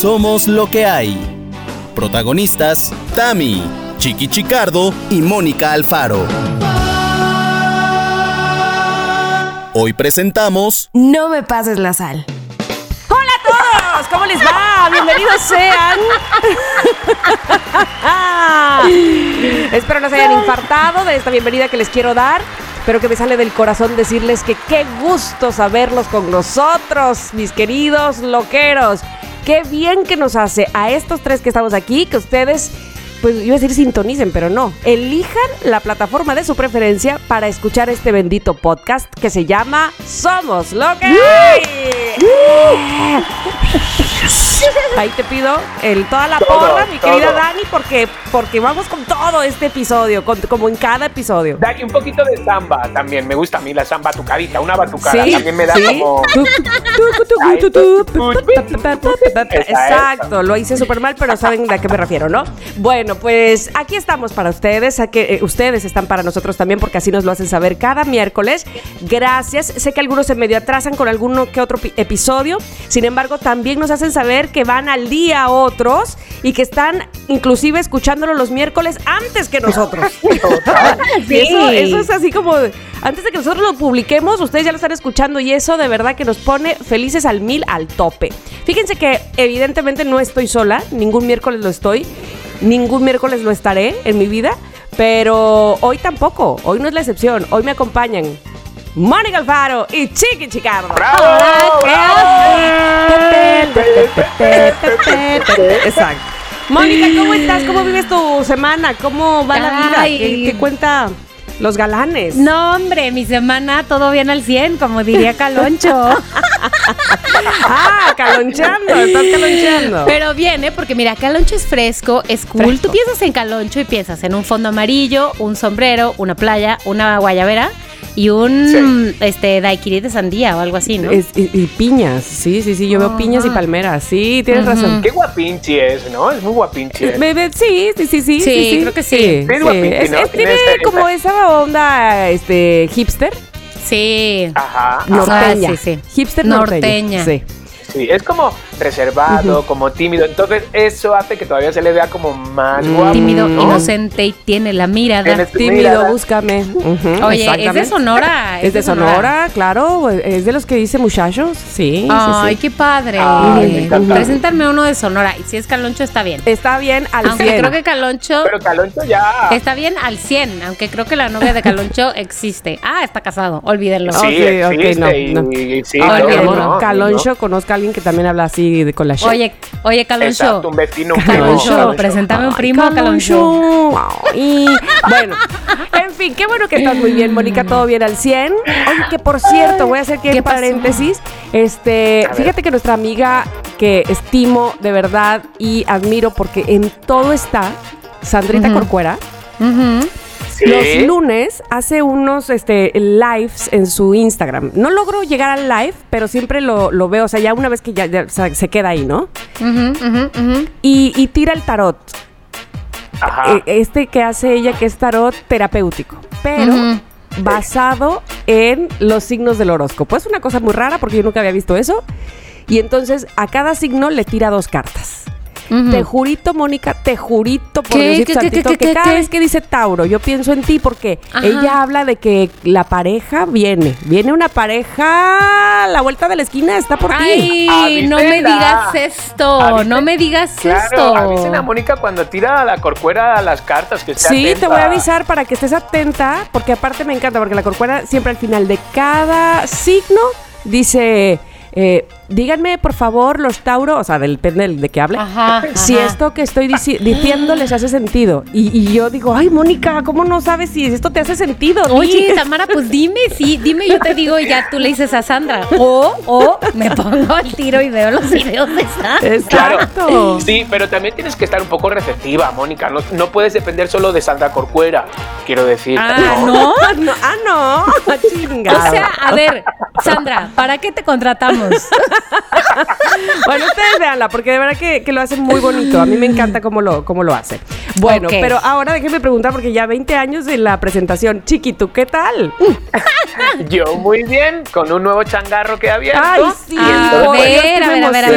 Somos lo que hay. Protagonistas, Tami, Chiqui Chicardo y Mónica Alfaro. Hoy presentamos No me pases la sal. ¡Hola a todos! ¿Cómo les va? Bienvenidos sean. Espero no se hayan infartado de esta bienvenida que les quiero dar. Pero que me sale del corazón decirles que qué gusto saberlos con nosotros, mis queridos loqueros. Qué bien que nos hace a estos tres que estamos aquí, que ustedes pues iba a decir sintonicen, pero no. Elijan la plataforma de su preferencia para escuchar este bendito podcast que se llama Somos lo que hay. Ahí te pido el, toda la Todo, porra, mi querida. Dani, porque, porque vamos con todo este episodio, con- como en cada episodio. Dani, un poquito de samba también. Me gusta a mí la samba batucadita, una batucada. Sí, también me da sí. como. Exacto, lo hice súper mal, pero saben a qué me refiero, ¿no? Bueno, pues aquí estamos para ustedes, a que eh, ustedes están para nosotros también, porque así nos lo hacen saber cada miércoles. Gracias. Sé que algunos se medio atrasan con alguno que otro pi- episodio. Sin embargo, también nos hacen saber que van al día otros y que están inclusive escuchándolo los miércoles antes que nosotros. Y Eso, eso es así como, antes de que nosotros lo publiquemos, ustedes ya lo están escuchando y eso de verdad que nos pone felices al mil, al tope. Fíjense que evidentemente no estoy sola, ningún miércoles lo estoy, ningún miércoles lo estaré en mi vida, pero hoy tampoco, hoy no es la excepción, hoy me acompañan Mónica Alfaro y Chiqui Chicardo. ¡Bravo! Exacto. Mónica, ¿cómo estás? ¿Cómo vives tu semana? ¿Cómo va la vida? Ay. ¿Qué, qué cuenta los galanes? No, hombre, mi semana todo bien al 100, como diría Caloncho. Ah, caloncheando, estás caloncheando. Pero bien, ¿eh? Porque mira, Caloncho es fresco, es cool. Fresco. Tú piensas en Caloncho y piensas en un fondo amarillo, un sombrero, una playa, una guayabera y un este daiquiri de sandía o algo así, ¿no? Es- y, y piñas, sí, sí, sí, yo veo piñas y palmeras, sí, tienes razón. Qué guapinchi es, ¿no? Es muy guapinchi. Bebé, Sí, sí, sí, sí. Sí, creo que sí. Sí, es ¿no? es- Tiene como esa onda este, hipster. Sí. Ajá. Norteña. sí, sí. Hipster norteña. Norteña. Sí. Sí, es como reservado, como tímido. Entonces, eso hace que todavía se le vea como más Mm. guapo. Tímido, ¿no? inocente y tiene la mirada. Tienes- Tímido, Mirada. búscame. Oye, es de. Sonora. Es de Sonora, claro. Es de los que dice muchachos. Sí, Ay, sí, sí. qué padre. Ay. Preséntame uno de Sonora. Y si es Caloncho, está bien. Está bien al Aunque 100. creo que Caloncho Pero Caloncho ya. está bien al 100, aunque creo que la novia de Caloncho existe. Ah, está casado, olvídenlo. Sí, Ok, ok, existe no, y, no. y sí, no, Caloncho no. conozca a alguien que también habla así de, con la. Oye, oye, Caloncho. Exacto, un vecino. un Caloncho, primo, Caloncho. un Ay, primo, Caloncho. Ay. bueno, en fin, qué bueno que estás muy bien, Mónica, todo bien al 100. Oye, que por cierto, voy a hacer aquí ¿Qué un paréntesis. Este, fíjate que nuestra amiga que estimo de verdad y admiro porque en todo está, Sandrita Ujú. Corcuera, Ujú. Sí. los lunes hace unos este, lives en su Instagram. No logro llegar al live, pero siempre lo, lo veo, o sea, ya una vez que ya, ya, o sea, se queda ahí, ¿no? Y, y tira el tarot. Ajá. Eh, este que hace ella que es tarot terapéutico, pero basado en los signos del horóscopo. Es una cosa muy rara porque yo nunca había visto eso. Y entonces a cada signo le tira dos cartas. Te jurito, Mónica, te jurito por ¿Qué? Diosito ¿Qué, qué, Santito, qué, que qué, cada qué? vez que dice Tauro, yo pienso en ti porque Ajá. ella habla de que la pareja viene. Viene una pareja a la vuelta de la esquina, está por ti. Ay, no me digas esto, no me digas Claro, esto. avisen a Mónica cuando tira a la corcuera a las cartas que esté Sí, te voy a avisar para que estés atenta, porque aparte me encanta, porque la corcuera siempre al final de cada signo dice, eh, díganme por favor los Tauro, o sea, del depende del- de qué hable, Ajá, si ajá. esto que estoy dici- diciendo les hace sentido. Y, y yo digo, ay, Mónica, ¿cómo no sabes si esto te hace sentido? Di". Oye, Tamara, pues dime, sí, dime, yo te digo y ya tú le dices a Sandra. O, o me pongo al tiro y veo los videos de Sandra. Claro. Exacto. Sí, pero también tienes que estar un poco receptiva, Mónica. No, no puedes depender solo de Sandra Corcuera, quiero decir. Ah, ¿no? Ah, no, ah, no, chingada. O sea, a ver, Sandra, ¿para qué te contratamos? Bueno, ustedes véanla, porque de verdad que, que lo hace muy bonito. A mí me encanta cómo lo, cómo lo hace. Bueno, pero ahora déjenme preguntar, porque ya 20 años de la presentación. Chiquito, ¿qué tal? Yo muy bien, con un nuevo changarro que he abierto. Ay, sí. A ver, a ver, a ver, a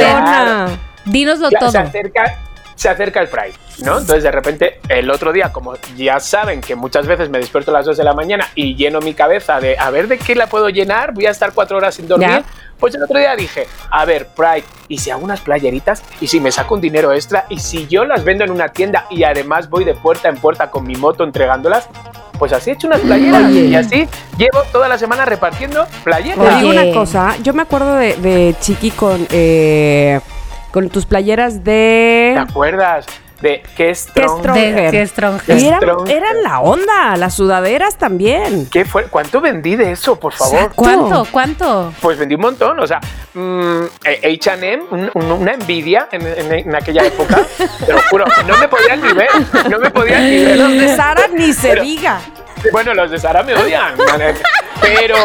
ver. Dínoslo Claro, todo. Se acerca, se acerca el Pride, ¿no? Entonces, de repente, el otro día, como ya saben que muchas veces me despierto a las 2 de la mañana y lleno mi cabeza de a ver de qué la puedo llenar, voy a estar cuatro horas sin dormir. Ya. Pues el otro día dije, a ver, Pride, ¿y si hago unas playeritas? ¿Y si me saco un dinero extra? ¿Y si yo las vendo en una tienda y además voy de puerta en puerta con mi moto entregándolas? Pues así he hecho unas playeras Oye. y así llevo toda la semana repartiendo playeras. Te digo una cosa, yo me acuerdo de, de Chiqui con, eh, con tus playeras ¿Te de... acuerdas de qué Stronger. qué Stronger. Y eran, la onda, las sudaderas también. ¿Qué fue? ¿Cuánto vendí de eso, por favor? Exacto. ¿Cuánto? ¿Cuánto? Pues vendí un montón, o sea, mm, H&M, un- un- una envidia en, en- en aquella época, te lo juro, no me podían ni ver, no me podían ni ver. Los de Sara ni se Pero- diga. Bueno, los de Sara me odian, pero,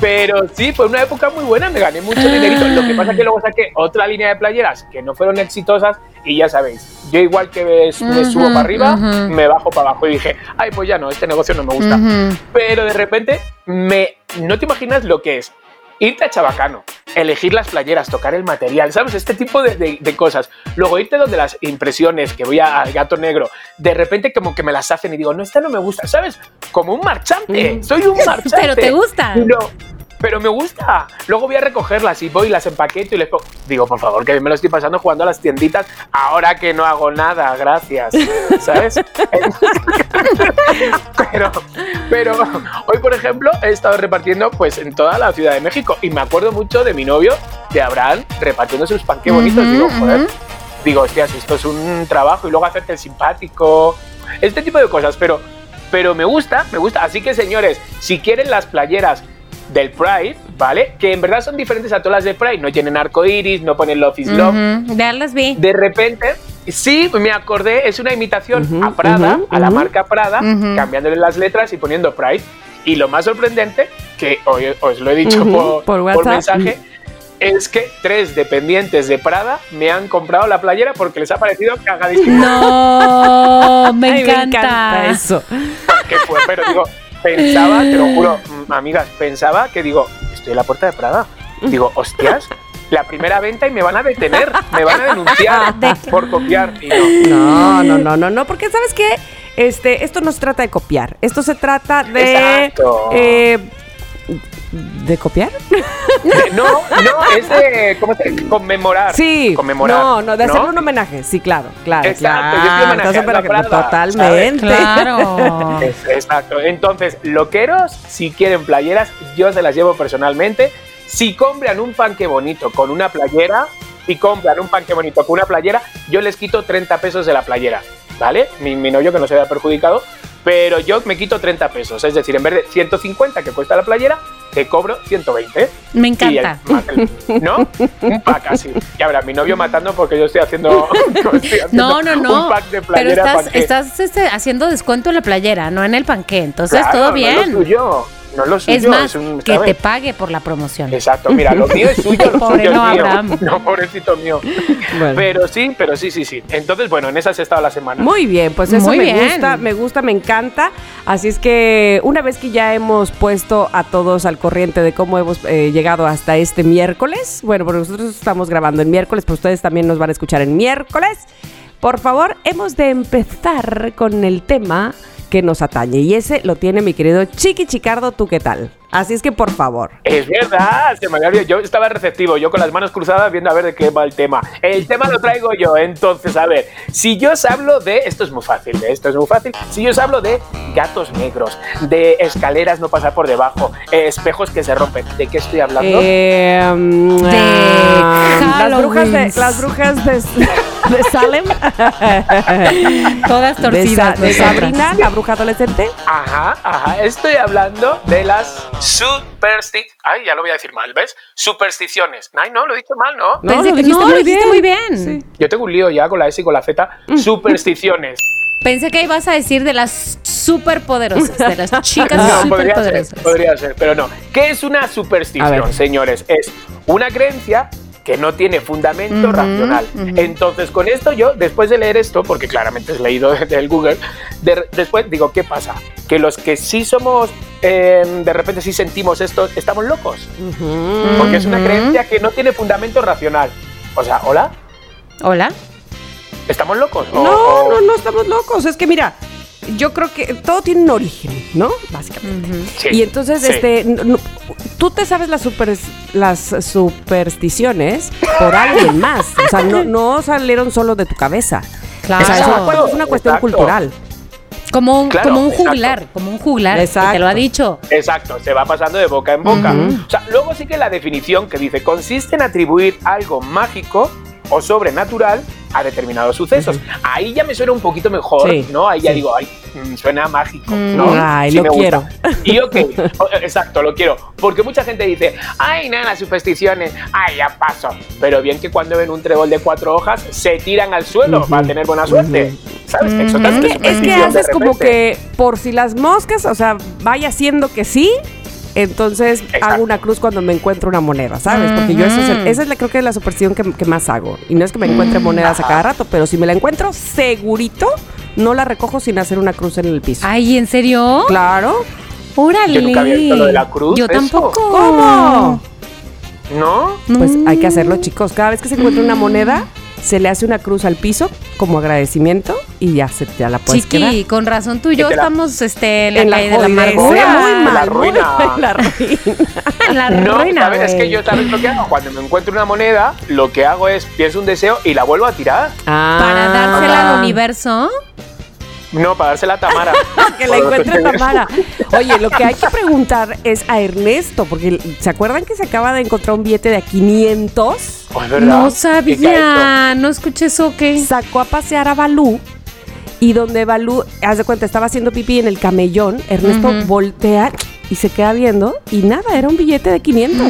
pero sí, fue una época muy buena, me gané mucho dinerito. Lo que pasa es que luego saqué otra línea de playeras que no fueron exitosas y ya sabéis, yo igual que me, subo para arriba, me bajo para abajo y dije, ay, pues ya no, este negocio no me gusta. Pero de repente, me, no te imaginas lo que es irte a Chabacano, elegir las playeras, tocar el material, ¿sabes? Este tipo de, de- de cosas. Luego irte donde las impresiones, que voy al gato negro, de repente como que me las hacen y digo, no, esta no me gusta, ¿sabes? Como un marchante, soy un marchante. Pero te gusta. No, pero me gusta. Luego voy a recogerlas y voy y las empaqueto y les pongo. Digo, por favor, que bien me lo estoy pasando jugando a las tienditas ahora que no hago nada, gracias. ¿Sabes? pero, pero hoy, por ejemplo, he estado repartiendo pues en toda la Ciudad de México y me acuerdo mucho de mi novio, de Abraham, repartiendo sus panques bonitos. Digo, joder, digo, hostias, esto es un trabajo y luego hacerte el simpático, este tipo de cosas, pero, pero me gusta, me gusta. Así que señores, si quieren las playeras del Pride, ¿vale? Que en verdad son diferentes a todas las de Pride, no tienen arco iris, no ponen Love is Love. Ya las vi. De repente, sí, me acordé, es una imitación Ujú, a Prada, ujú, a la marca Prada, cambiándole las letras y poniendo Pride. Y lo más sorprendente, que hoy os lo he dicho por, por por WhatsApp. mensaje, es que tres dependientes de Prada me han comprado la playera porque les ha parecido cagadísimo. No, me Ay, encanta. eso. que fue, pero digo, pensaba, te lo juro, mm, amigas, pensaba que digo, estoy en la puerta de Prada. Digo, hostias, la primera venta y me van a detener, me van a denunciar por copiar. Y no. No, no, no, no, no, porque ¿sabes qué? Este, esto no se trata de copiar, esto se trata de... Exacto. eh, ¿De copiar? De- no, no, es de ¿cómo se dice? conmemorar. Sí. Conmemorar. No, no, de hacerle un homenaje. Sí, claro, claro. Exacto, yo claro. estoy homenajeando Estás a Prada, Totalmente. Claro. Es- Exacto. Entonces, loqueros, si quieren playeras, yo se las llevo personalmente. Si compran un panque bonito con una playera, si compran un panque bonito con una playera, yo les quito 30 pesos de la playera, ¿vale? Mi, mi novio que no se vea perjudicado, pero yo me quito 30 pesos. Es decir, en vez de 150 que cuesta la playera, te cobro 120. Me encanta. el- ¿No? Un pack así. Y ahora, mi novio matando porque yo estoy haciendo, estoy haciendo No, no, no. un pack de Pero playera estás, panqué. estás este, haciendo descuento en la playera, no en el panqué. Entonces, Claro, todo No bien. es lo suyo. No es lo suyo. es más, un- que te pague por la promoción. Exacto, mira, lo mío es suyo, lo Pobre suyo es no, mío. Abraham. No, pobrecito mío. Bueno. Pero sí, pero sí, sí, sí. Entonces, bueno, en esas he estado la semana. Muy bien, pues eso Muy me bien. gusta, me gusta, me encanta. Así es que una vez que ya hemos puesto a todos al corriente de cómo hemos eh, llegado hasta este miércoles, bueno, porque nosotros estamos grabando en miércoles, pero ustedes también nos van a escuchar en miércoles. Por favor, hemos de empezar con el tema que nos atañe y ese lo tiene mi querido Chiqui Chicardo, ¿tú qué tal? Así es que por favor. Es verdad, se me había olvidado. Yo estaba receptivo, yo con las manos cruzadas viendo a ver de qué va el tema. El tema lo traigo yo, entonces, a ver, si yo os hablo de, esto es muy fácil, de esto es muy fácil, si yo os hablo de gatos negros, de escaleras no pasar por debajo, eh, espejos que se rompen, ¿de qué estoy hablando? Eh, De ah, las brujas de, las brujas de, de Salem. Todas de, torcidas. Sa- de nosotras. Sabrina, la bruja adolescente. Ajá, ajá. Estoy hablando de las supersticiones. Ay, ya lo voy a decir mal, ¿ves? Supersticiones. Ay, no, lo he dicho mal, ¿no? No, Pensé lo que- dijiste no, muy lo bien. muy bien. Sí. Yo tengo un lío ya con la S y con la Z. Supersticiones. Pensé que ibas a decir de las superpoderosas, de las chicas No, podría ser, superpoderosas. podría ser, pero no. ¿Qué es una superstición, señores? Es una creencia que no tiene fundamento racional. Entonces, con esto yo, después de leer esto, porque claramente es leído del Google, de- después digo, ¿qué pasa? Que los que sí somos, eh, de repente sí sentimos esto, estamos locos. Porque es una creencia que no tiene fundamento racional. O sea, ¿hola? Hola. ¿Estamos locos? O- No, o- no, no estamos locos. Es que mira, yo creo que todo tiene un origen, ¿no? Básicamente. Sí, Y entonces, sí. este, no- tú te sabes las, super, las supersticiones por alguien más. O sea, no, no salieron solo de tu cabeza. Claro. O sea, es una, es una cuestión Exacto. cultural. Como un, Claro, como un exacto. juglar, como un juglar. que Exacto. Te lo ha dicho. Exacto, se va pasando de boca en boca. O sea, luego sí que la definición que dice consiste en atribuir algo mágico o sobrenatural a determinados sucesos. Ahí ya me suena un poquito mejor, Sí, ¿no? Ahí ya sí. digo, ay, mm, suena mágico, Mm. ¿no? Ay, Sí lo me gusta. quiero. Y ok, exacto, lo quiero. Porque mucha gente dice, ay, nada, las supersticiones, ay, ya paso. Pero bien que cuando ven un trébol de cuatro hojas, se tiran al suelo Ujú, para tener buena suerte. ¿Sabes? Eso Ujú. también Es que, es que haces como que por si las moscas, o sea, vaya siendo que sí, entonces Exacto. hago una cruz cuando me encuentro una moneda, ¿sabes? Porque yo eso es el- Ujú. esa es la, creo que es la superstición que, que más hago. Y no es que me encuentre monedas a cada rato, pero si me la encuentro segurito, no la recojo sin hacer una cruz en el piso. Ay, ¿en serio? Claro. Órale. Yo nunca había visto lo de la cruz, Yo eso. tampoco. ¿Cómo? ¿No? Pues hay que hacerlo, chicos. Cada vez que se encuentra una moneda, se le hace una cruz al piso como agradecimiento y ya se ya la puedes Chiqui, quedar. con razón tú y yo estamos este, en la En la calle de la amargura. Muy mal, La muy ruina. mal, la ruina. En la No, ruina, ¿sabes? Es que yo, ¿sabes lo que hago? Cuando me encuentro una moneda, lo que hago es pienso un deseo y la vuelvo a tirar. Para dársela al universo. No, para dársela a Tamara. Que la encuentre Tamara. Oye, lo que hay que preguntar es a Ernesto, porque ¿se acuerdan que se acaba de encontrar un billete de a 500? Oh, es verdad. No sabía. No escuché eso, ¿qué? Sacó a pasear a Balú y donde Balú, haz de cuenta, estaba haciendo pipí en el camellón, Ernesto voltea y se queda viendo y nada, era un billete de 500.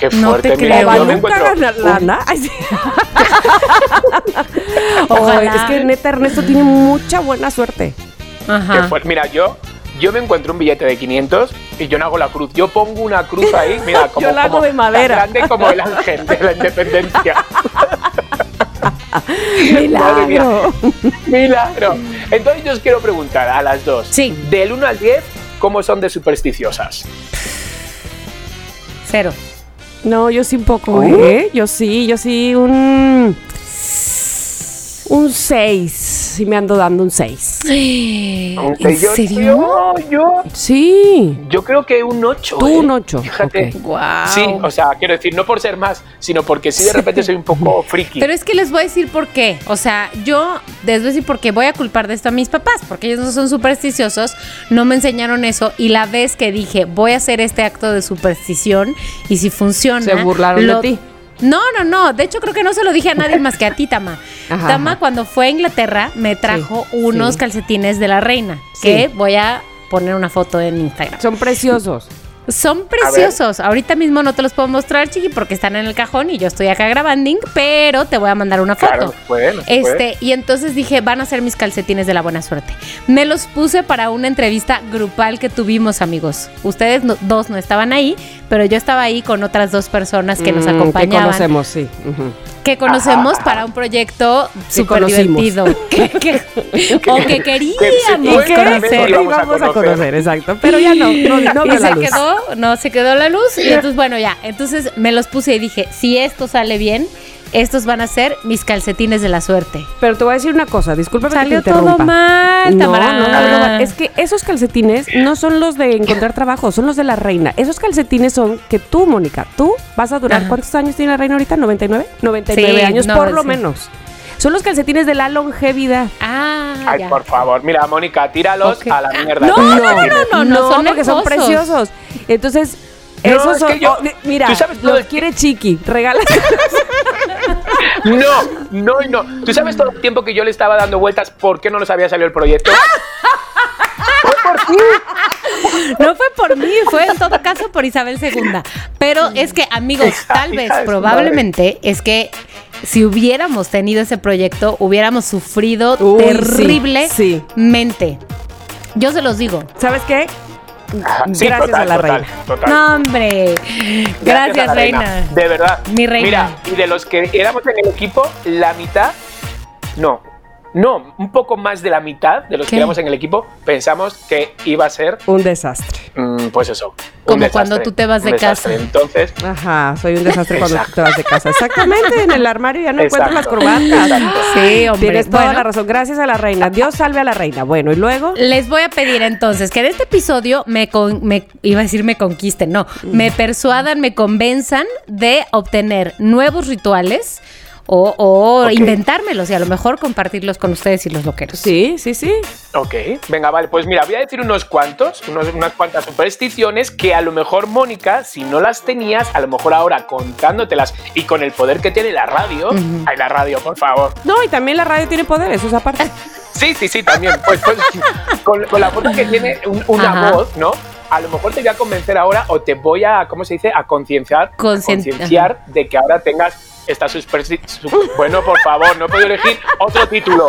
Qué No fuerte. te mira, creo. yo me Balú encuentro caga un- lana. Ay, sí. Ojalá. Es que neta Ernesto tiene mucha buena suerte. qué Ajá. fuerte. Mira, yo, yo me encuentro un billete de 500 y yo no hago la cruz. Yo pongo una cruz ahí, mira, como, Yo la hago como de madera. tan grande como el ángel de la independencia. Milagro. Milagro. Entonces yo os quiero preguntar a las dos. Sí. Del 1 al 10, ¿cómo son de supersticiosas? Cero. No, yo sí un poco, ¿Oh? ¿eh? Yo sí, yo sí un... Un 6. Sí me ando dando un 6. ¿En Yo- serio? Yo, yo, Sí. yo creo que un 8. Tú un 8. Fíjate. Guau. Sí, o sea, quiero decir, no por ser más, sino porque sí de repente soy un poco friki. Pero es que les voy a decir por qué. O sea, yo les voy a decir por qué voy a culpar de esto a mis papás, porque ellos no son supersticiosos, no me enseñaron eso y la vez que dije voy a hacer este acto de superstición y si funciona. Se burlaron de ti. No, no, no. De hecho, creo que no se lo dije a nadie más que a ti, Tama. Ajá, Tama, ajá. cuando fue a Inglaterra, me trajo Sí, unos sí. calcetines de la reina, que voy a poner una foto en Instagram. Son preciosos. Son preciosos. Ahorita mismo no te los puedo mostrar, chiqui, porque están en el cajón y yo estoy acá grabando, pero te voy a mandar una foto. Claro, bueno, puede. Este, y entonces dije, van a ser mis calcetines de la buena suerte. Me los puse para una entrevista grupal que tuvimos, amigos. Ustedes no- dos no estaban ahí, pero yo estaba ahí con otras dos personas que nos Mm, acompañaban. Que conocemos, sí. Ujú. Que conocemos Ajá, para un proyecto Que súper divertido. Que- que- o que queríamos supuestamente conocer. íbamos a íbamos a conocer. exacto. Pero ya no, no, no y se luz. quedó, no se quedó la luz. Y entonces, bueno, ya. Entonces me los puse y dije, si esto sale bien, estos van a ser mis calcetines de la suerte. Pero te voy a decir una cosa, discúlpame Salió que te todo interrumpa. mal, no, no, no, no, es que esos calcetines no son los de encontrar trabajo, son los de la reina. Esos calcetines son que tú, Mónica, tú vas a durar. Ajá. ¿Cuántos años tiene la reina ahorita? ¿99? 99 Sí, años no, por lo sí. menos. Son los calcetines de la longevidad. Ah, Ay, ya. por favor, mira, Mónica, tíralos a la mierda. No, no, tienes. no, no, son porque son preciosos. Entonces, No, esos es son. que yo- oh, mira, tú sabes los quiere Chiqui. Regala. No, no, no. ¿Tú sabes todo el tiempo que yo le estaba dando vueltas por qué no nos había salido el proyecto? Fue por ti. No fue por mí, fue en todo caso por Isabel II. Pero es que, amigos, tal vez, probablemente, es que si hubiéramos tenido ese proyecto, hubiéramos sufrido Uy, sí, terriblemente. Yo se los digo. ¿Sabes qué? Sí, Gracias total, a la total, reina. total. No, hombre. Gracias, a la reina. De verdad. Mi reina. Mira, y de los que éramos en el equipo, la mitad, no. No, un poco más de la mitad de los ¿Qué? que éramos en el equipo pensamos que iba a ser, Un desastre. mm, pues eso. Como desastre, cuando tú te vas un de desastre. casa. Entonces, Ajá, soy un desastre cuando Exacto. te vas de casa. Exactamente, en el armario ya no encuentro las Exacto, corbatas. exacto. Sí, hombre. Tienes toda Bueno, la razón. Gracias a la reina. Dios salve a la reina. Bueno, y luego. Les voy a pedir entonces que de este episodio me, con- me iba a decir me conquisten, no, me persuadan, me convenzan de obtener nuevos rituales o, inventármelos y a lo mejor compartirlos con ustedes y los loqueros. Sí, sí, sí. ok, venga, vale, pues mira, voy a decir unos cuantos, unos- unas cuantas supersticiones que a lo mejor, Mónica, si no las tenías, a lo mejor ahora contándotelas y con el poder que tiene la radio, ay, la radio, por favor, No, y también la radio tiene poder, eso es aparte. Sí, sí, sí, también. Pues, pues, con, con la voz que tiene un- una Ajá. voz, ¿no? A lo mejor te voy a convencer ahora o te voy a, ¿cómo se dice? A concienciar, Concien- concienciar de que ahora tengas estas supersticiones. Bueno, por favor, no puedo elegir otro título.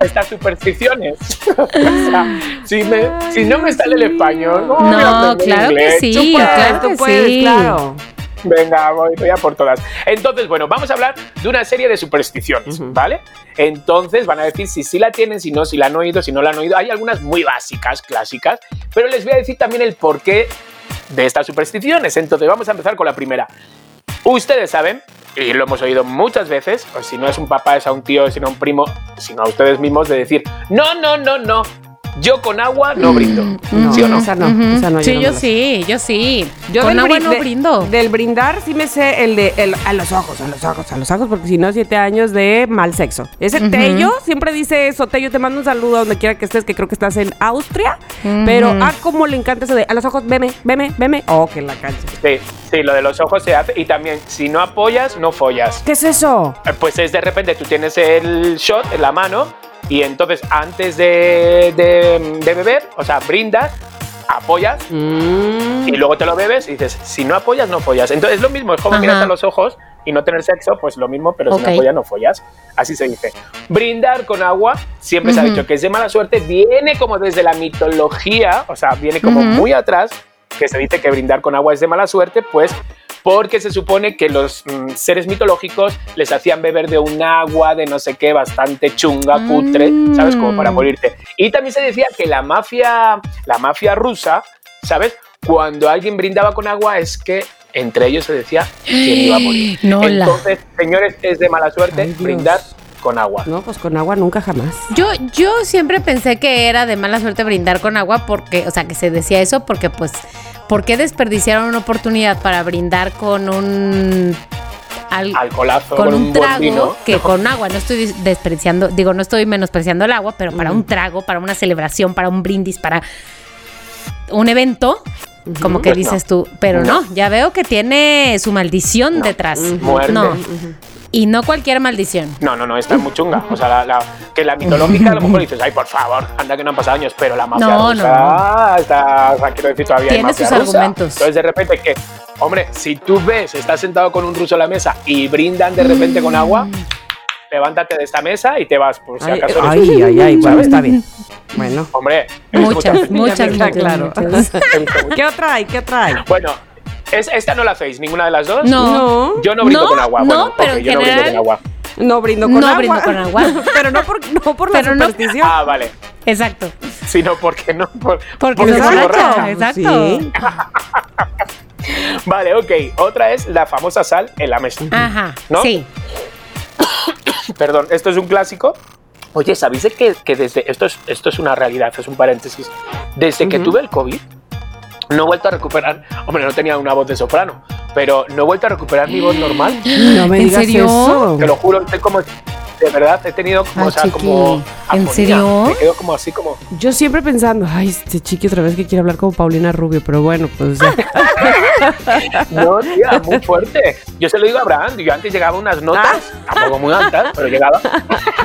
Estas supersticiones. O sea, si, me- si no me sale el español, no, claro que inglés. sí, Tú puedes, claro tú puedes, sí. claro. Venga, voy, voy a por todas. Entonces, bueno, vamos a hablar de una serie de supersticiones, ¿vale? Entonces van a decir si sí la tienen, si no, si la han oído, si no la han oído. Hay algunas muy básicas, clásicas, pero les voy a decir también el porqué de estas supersticiones. Entonces, vamos a empezar con la primera. Ustedes saben, y lo hemos oído muchas veces, o si no es un papá, es a un tío, si no a un primo, sino a ustedes mismos, de decir, no, no, no, no, yo con agua no brindo. No, ¿Sí o no? esa no, esa no. sí, no yo me la sé. sí, yo sí. Yo Con agua no de- brindo. Del brindar sí me sé el de el- a los ojos, a los ojos, a los ojos, porque si no, siete años de mal sexo. Ese Ujú. Tello siempre dice eso. Tello, te mando un saludo a donde quiera que estés, que creo que estás en Austria. Pero, ah, cómo le encanta eso de a los ojos, veme, veme, veme. Oh, que la cancha. Sí, sí, lo de los ojos se hace. Y también, si no apoyas, no follas. ¿Qué es eso? Eh, Pues es de repente tú tienes el shot en la mano y entonces antes de, de- de beber, o sea, brindas, apoyas Mm. y luego te lo bebes y dices, si no apoyas, no follas. Entonces es lo mismo, es como Ajá. mirarte a los ojos y no tener sexo, pues lo mismo, pero si no apoyas, no follas. Así se dice. Brindar con agua, siempre se ha dicho que es de mala suerte, viene como desde la mitología, o sea, viene como muy atrás, que se dice que brindar con agua es de mala suerte, pues porque se supone que los mm, seres mitológicos les hacían beber de un agua de no sé qué, bastante chunga, cutre, ¿sabes? Como para Mm. morirte. Y también se decía que la mafia, la mafia rusa, ¿sabes? Cuando alguien brindaba con agua es que entre ellos se decía quién iba a morir. No la- Entonces, señores, es de mala suerte Ay, brindar con agua. No, pues con agua nunca jamás. Yo, yo siempre pensé que era de mala suerte brindar con agua porque, o sea, que se decía eso porque pues, ¿por qué desperdiciaron una oportunidad para brindar con un al- Alcoholazo con, un, trago vino. que con agua? No estoy despreciando, digo, no estoy menospreciando el agua, pero para un trago, para una celebración, para un brindis, para un evento, como que Pues no. dices tú, pero no. ya veo que tiene su maldición detrás. Muerte. No. Y no cualquier maldición. No, no, no, está muy chunga. O sea, la, la- que la mitológica a lo mejor dices, ay, por favor, anda que no han pasado años, pero la mafia No, rusa está, o sea, quiero decir, todavía hay Tiene mafia sus rusa. argumentos. Entonces, de repente, que, hombre, si tú ves, estás sentado con un ruso a la mesa y brindan de repente con agua, Mm. levántate de esta mesa y te vas, por si Ay, acaso ay, tú, ay, ay, bueno, está bien. Bueno. Hombre, Muchas, muchas, claro. muchas. ¿Qué otra hay? ¿Qué otra hay? Bueno, es- esta no la hacéis, ninguna de las dos. No. No. Yo no brindo No, con agua. no, bueno, pero en yo no brindo con agua. No brindo con No agua. brindo con agua. pero no por, no por la superstición. Ah, vale. Exacto. Sino porque no. por- Porque porque soy borracha. borracha. Exacto. Sí. Vale, ok. Otra es la famosa sal en la mesa. Ajá. ¿No? Sí. Perdón, esto es un clásico. Oye, ¿sabéis de que, que desde. Esto es, esto es una realidad, es un paréntesis. Desde que tuve el COVID, no he vuelto a recuperar. Hombre, no tenía una voz de soprano, pero no he vuelto a recuperar mi voz normal. No me ¿En digas serio? eso. Te lo juro, estoy como. De verdad, he tenido como. Ah, o sea, chiqui. como. ¿En serio? Me quedo como así, como. Yo siempre pensando, ay, este chiqui otra vez que quiere hablar como Paulina Rubio, pero bueno, pues ya. No, tía, muy fuerte. Yo se lo digo a Abraham. Yo antes llegaba a unas notas, tampoco muy altas, pero llegaba.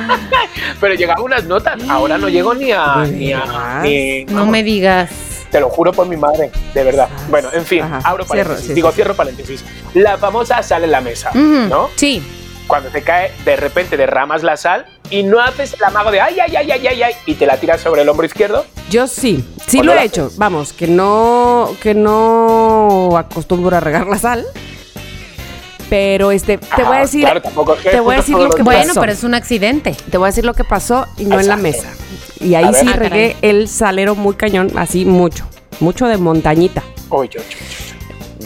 pero llegaba a unas notas. Ahora no llego ni a. ¿De Ni a veras? ni- No me digas. Te lo juro por mi madre, de verdad. Bueno, en fin, Ajá, abro cierro, paréntesis. sí, digo, sí. cierro paréntesis. La famosa sal en la mesa. ¿no? Sí. Cuando te cae, de repente derramas la sal y no haces el amago de ay, ay, ay, ay, ay, ay, y te la tiras sobre el hombro izquierdo. Yo sí, sí ¿O lo no he hecho. Vamos, que no, que no acostumbro a regar la sal. Pero este, te Ajá, voy a decir, claro, tampoco es que te voy a decir lo que Bueno, pasó. pero es un accidente. Te voy a decir lo que pasó y no en la Exacto. mesa. Y ahí sí Ah, regué el salero muy cañón, así mucho, mucho de montañita.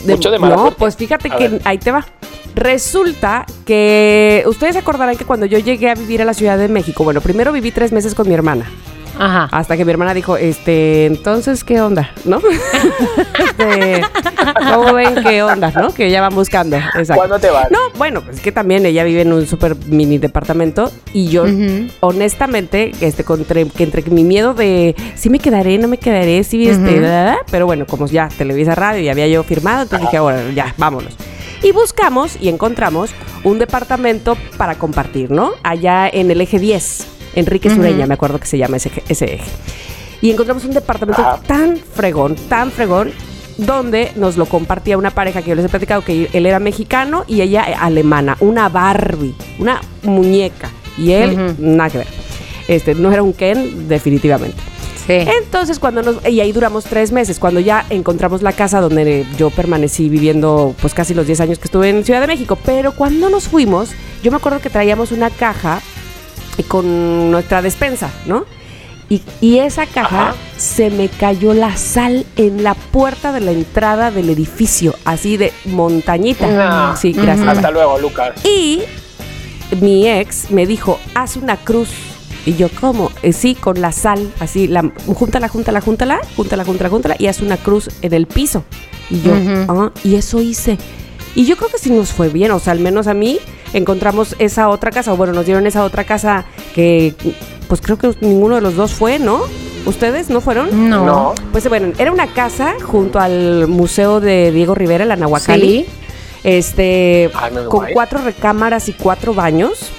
De- Mucho de mala No, suerte. pues fíjate A que ver. ahí te va. Resulta que ustedes acordarán que cuando yo llegué a vivir a la Ciudad de México, bueno, primero viví tres meses con mi hermana, Ajá. hasta que mi hermana dijo, este, entonces, ¿qué onda? ¿No? Este, ¿Cómo ven qué onda? ¿No? Que ya van buscando. Exacto. ¿Cuándo te vas? No, bueno, pues es que también ella vive en un súper mini departamento y yo, honestamente, este, contra, que entre mi miedo de si me quedaré, no me quedaré, sí, este, Ujú. da, da, da, pero bueno, como ya Televisa Radio y había yo firmado, entonces dije, ahora ya, vámonos. Y buscamos y encontramos un departamento para compartir, ¿no? Allá en el eje 10, Enrique. Sureña, me acuerdo que se llama ese, ese eje. Y encontramos un departamento tan fregón, tan fregón, donde nos lo compartía una pareja que yo les he platicado que él era mexicano y ella eh, alemana, una Barbie, una muñeca. Y él, nada que ver. Este, no era un Ken, definitivamente. Sí. Entonces, cuando nos. Y ahí duramos tres meses. Cuando ya encontramos la casa donde yo permanecí viviendo, pues casi los 10 años que estuve en Ciudad de México. Pero cuando nos fuimos, yo me acuerdo que traíamos una caja con nuestra despensa, ¿no? Y, y esa caja Ajá. se me cayó la sal en la puerta de la entrada del edificio, así de montañita. No. Sí, gracias. Hasta luego, Lucas. Y mi ex me dijo, haz una cruz. Y yo, ¿cómo? Eh, sí, con la sal, así, la, júntala, júntala, júntala, júntala, júntala, júntala, y haz una cruz en el piso. Y yo, ah, y eso hice. Y yo creo que sí nos fue bien, o sea, al menos a mí encontramos esa otra casa, o bueno, nos dieron esa otra casa que, pues creo que ninguno de los dos fue, ¿no? ¿Ustedes no fueron? No. No. Pues bueno, era una casa junto al Museo de Diego Rivera, la Nahuacali. Sí. Este, muy con guay. cuatro recámaras y cuatro baños.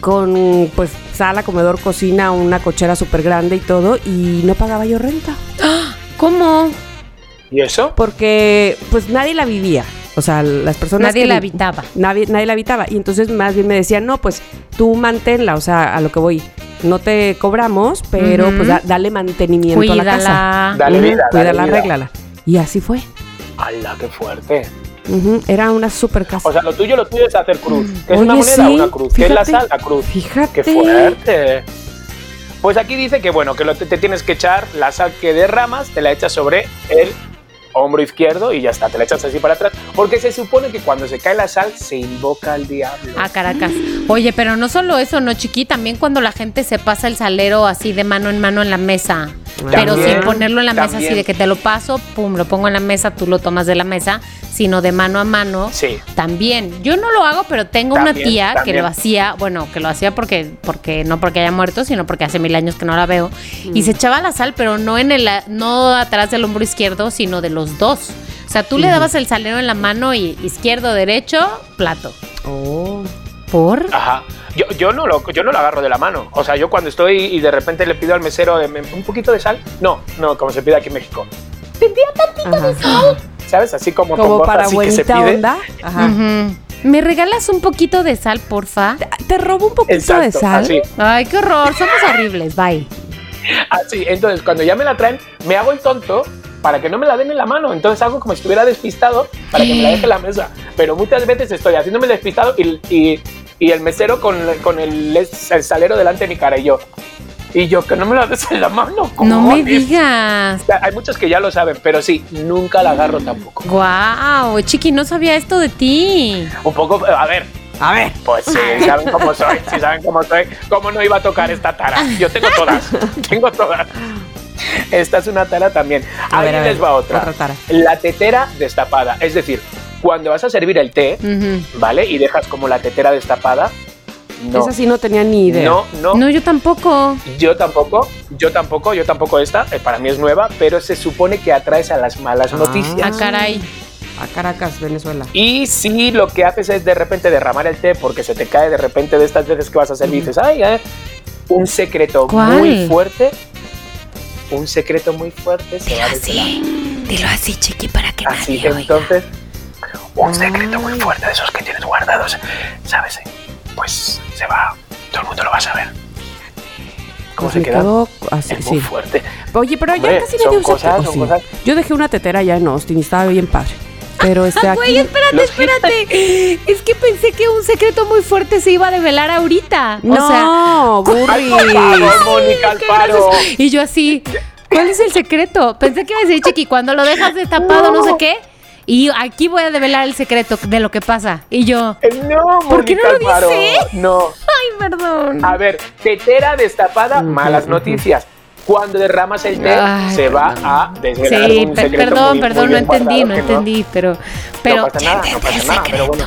Con, pues, sala, comedor, cocina, una cochera súper grande y todo. Y no pagaba yo renta. ¿Cómo? ¿Y eso? Porque, pues, nadie la vivía. O sea, las personas Nadie que la habitaba. Nadie, nadie la habitaba. Y entonces más bien me decían, no, pues tú manténla, o sea, a lo que voy. No te cobramos, pero pues da- dale mantenimiento a la casa. Dale vida, dale Cuídala, vida. arréglala. Y así fue. ¡Hala, qué fuerte! Era una super casa. O sea, lo tuyo, lo tuyo es hacer cruz. ¿Qué es Oye, una moneda? sí, una cruz. ¿Qué es la sal? La cruz. Fíjate. ¡Qué fuerte! Pues aquí dice que, bueno, que lo te, te tienes que echar la sal que derramas, te la echas sobre el hombro izquierdo y ya está, te la echas así para atrás. Porque se supone que cuando se cae la sal se invoca al diablo. A Caracas. Oye, pero no solo eso, ¿no, Chiqui? También cuando la gente se pasa el salero así de mano en mano en la mesa. Pero sin ponerlo en la mesa así de que te lo paso, pum, lo pongo en la mesa, tú lo tomas de la mesa, sino de mano a mano. Sí. También. Yo no lo hago, pero tengo una También, tía que lo hacía, bueno, que lo hacía porque, porque no porque haya muerto, sino porque hace mil años que no la veo. Y se echaba la sal, pero no en el, no atrás del hombro izquierdo, sino de los dos. O sea, tú le dabas el salero en la mano y izquierdo, derecho, plato. Oh. ¿Por? Ajá. Yo, yo, no lo, yo no lo agarro de la mano. O sea, yo cuando estoy y de repente le pido al mesero me- un poquito de sal, no, no, como se pide aquí en México. Ajá. ¿Sabes? Así como, con Como voz para así que se pide. onda. Ajá. Ujú. ¿Me regalas un poquito de sal, porfa? Te robo un poquito Exacto, de sal. así. Ay, qué horror, somos horribles, bye. Así, entonces cuando ya me la traen, me hago el tonto para que no me la den en la mano. Entonces hago como si estuviera despistado para que me la deje en la mesa. Pero muchas veces estoy haciéndome despistado y, y- y el mesero con, con el, el salero delante de mi cara y yo. Y yo, que no me la des en la mano. No me digas. Hay muchos que ya lo saben, pero sí, nunca la agarro tampoco. Guau, chiqui, no sabía esto de ti. Un poco, a ver, A ver. pues sí, saben cómo soy, sí saben cómo soy. ¿Cómo no iba a tocar esta tara? Yo tengo todas, tengo todas. Esta es una tara también. A a ver, les va otra. otra tara. La tetera destapada. Es decir, cuando vas a servir el té. ¿vale? Y dejas como la tetera destapada. No, Esa sí no tenía ni idea. no, no, No, yo tampoco. Yo tampoco, yo tampoco, yo tampoco esta. eh, Para mí es nueva, pero se supone que atraes a las malas Ah. noticias. Ah, caray. A Caracas, Venezuela. Y si lo que haces es de repente derramar el té porque se te cae de repente de estas veces que vas a servir, dices, ay, eh, un secreto ¿Cuál? muy fuerte, un secreto muy fuerte se va a. Dilo así, chiqui, para que Así que entonces, un secreto muy fuerte de esos que tienes guardados, ¿sabes? Pues se va, todo el mundo lo va a saber. ¿Cómo Pues se queda? quedó así, Es muy sí. fuerte. Oye, pero Hombre, ya casi nadie usa cosas, ¿o son sí? cosas. Yo dejé una tetera allá en Austin y estaba bien padre. Pero este aquí. Güey, espérate, Los espérate. Es que pensé que un secreto muy fuerte se iba a develar ahorita. no, o sea, favor, Mónica Alfaro. Y yo así, ¿cuál es el secreto? Pensé que iba a decir, Chiqui, cuando lo dejas destapado, no sé qué. Y aquí voy a develar el secreto de lo que pasa. Y yo, Eh, No, ¿Por qué no lo dice? No. ay, perdón. A ver, tetera destapada, malas noticias. Cuando derramas el té, Ay, se va perdón. a desvelar Sí, un secreto perdón, muy- perdón, muy no entendí, no entendí, pero, pero no pasa nada, no pasa nada, pero bueno.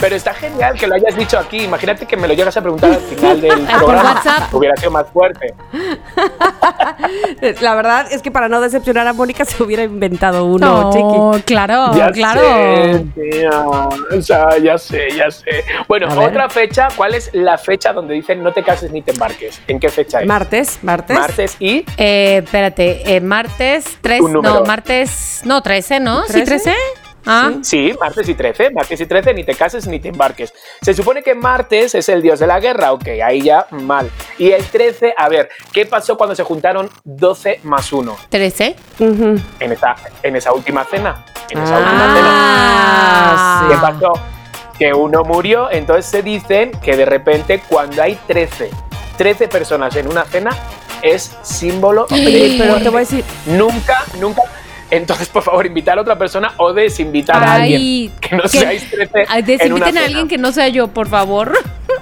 Pero está genial que lo hayas dicho aquí. Imagínate que me lo llegas a preguntar al final del programa. WhatsApp. Hubiera sido más fuerte. La verdad es que para no decepcionar a Mónica se hubiera inventado uno, no, chiqui. claro, ya claro. sé, tía. O sea, ya sé, ya sé. Bueno, A ver. otra fecha. ¿Cuál es la fecha donde dicen no te cases ni te embarques? ¿En qué fecha es? Martes, martes. Martes y Eh, espérate, eh, martes 3, Un número. no, martes, no, 13, ¿no? ¿Sí, 13? 13? Ah, Sí, martes y 13, martes y 13, ni te cases ni te embarques. Se supone que martes es el dios de la guerra, ok, ahí ya mal. Y el 13, a ver, ¿qué pasó cuando se juntaron 12 más 1 13. Ujú. en esa, en esa última cena? En esa última cena. Ah, ¿Qué pasó? Que uno murió, entonces se dicen que de repente cuando hay 13, 13 personas en una cena, es símbolo de Pero te voy a decir, Nunca, nunca. Entonces, por favor, invitar a otra persona o desinvitar a Ay, alguien. Que no que- seáis 13 Ay, en una desinviten a alguien que no sea yo, por favor.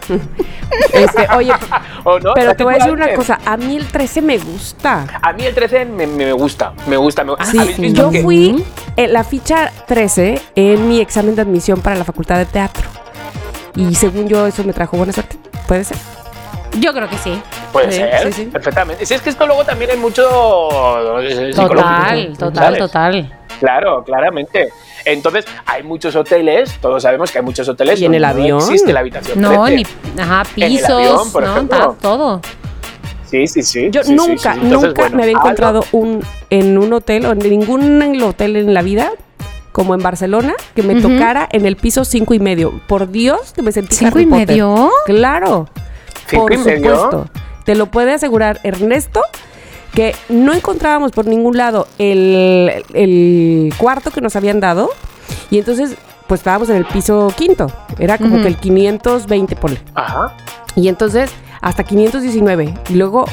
este, oye, ¿O no? pero ¿A te voy a decir una cosa, a mí el 13 me gusta. A mí el 13 me, me gusta, me gusta. Me, Sí, ¿habéis visto yo que- fui en la ficha 13 en mi examen de admisión para la Facultad de Teatro. Y según yo, eso me trajo buena suerte. ¿Puede ser? Yo creo que sí. Puede Sí, ser, sí, sí. perfectamente. Si es que esto luego también hay mucho eh, psicológico, Total, total, ¿sabes? total. Claro, claramente. Entonces, hay muchos hoteles, todos sabemos que hay muchos hoteles ¿Y en el avión? no existe la habitación No, 13. ni, ajá, En el pisos, avión, por no, ejemplo. todo. Sí, sí, sí. Yo sí, nunca, sí. Entonces, nunca bueno, me había algo- encontrado un, en un hotel o en ningún hotel en la vida, como en Barcelona, que me tocara en el piso cinco y medio. Por Dios, que me sentí ¿Cinco Harry y Potter. medio? Claro. ¿Cinco por y medio? supuesto. Te lo puede asegurar Ernesto que no encontrábamos por ningún lado el, el cuarto que nos habían dado y entonces pues estábamos en el piso quinto. Era como que el 520 ponle. Ajá. Y entonces hasta 519. Y luego,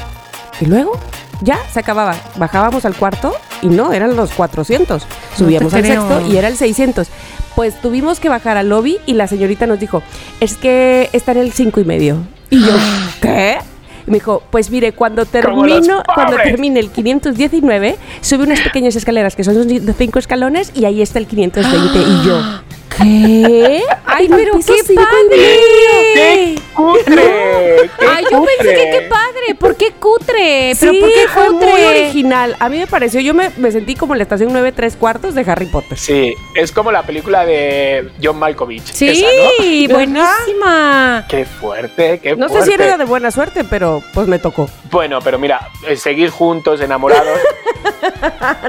y luego ya se acababa. Bajábamos al cuarto y no, eran los 400. Subíamos al creo. sexto y era el 600. Pues tuvimos que bajar al lobby y la señorita nos dijo, es que está en el cinco y medio. Y yo, ¿qué? Y me dijo, pues mire, cuando termino, cuando termine el 519, sube unas pequeñas escaleras que son de cinco escalones y ahí está el 520. Y yo, ¿qué? Ay, pero piso qué cinco y medio. ¡Qué cutre! ¡Qué Ay, yo pensé que qué padre. ¿Por qué cutre? ¿Pero sí, por qué fue muy cutre? original. A mí me pareció, yo me, me sentí como en la estación 9 3 cuartos de Harry Potter. Sí, es como la película de John Malkovich. Sí, esa, ¿no? buenísima. Qué fuerte, qué No sé fuerte. si era de buena suerte, pero pues me tocó. Bueno, pero mira, eh, seguir juntos, enamorados.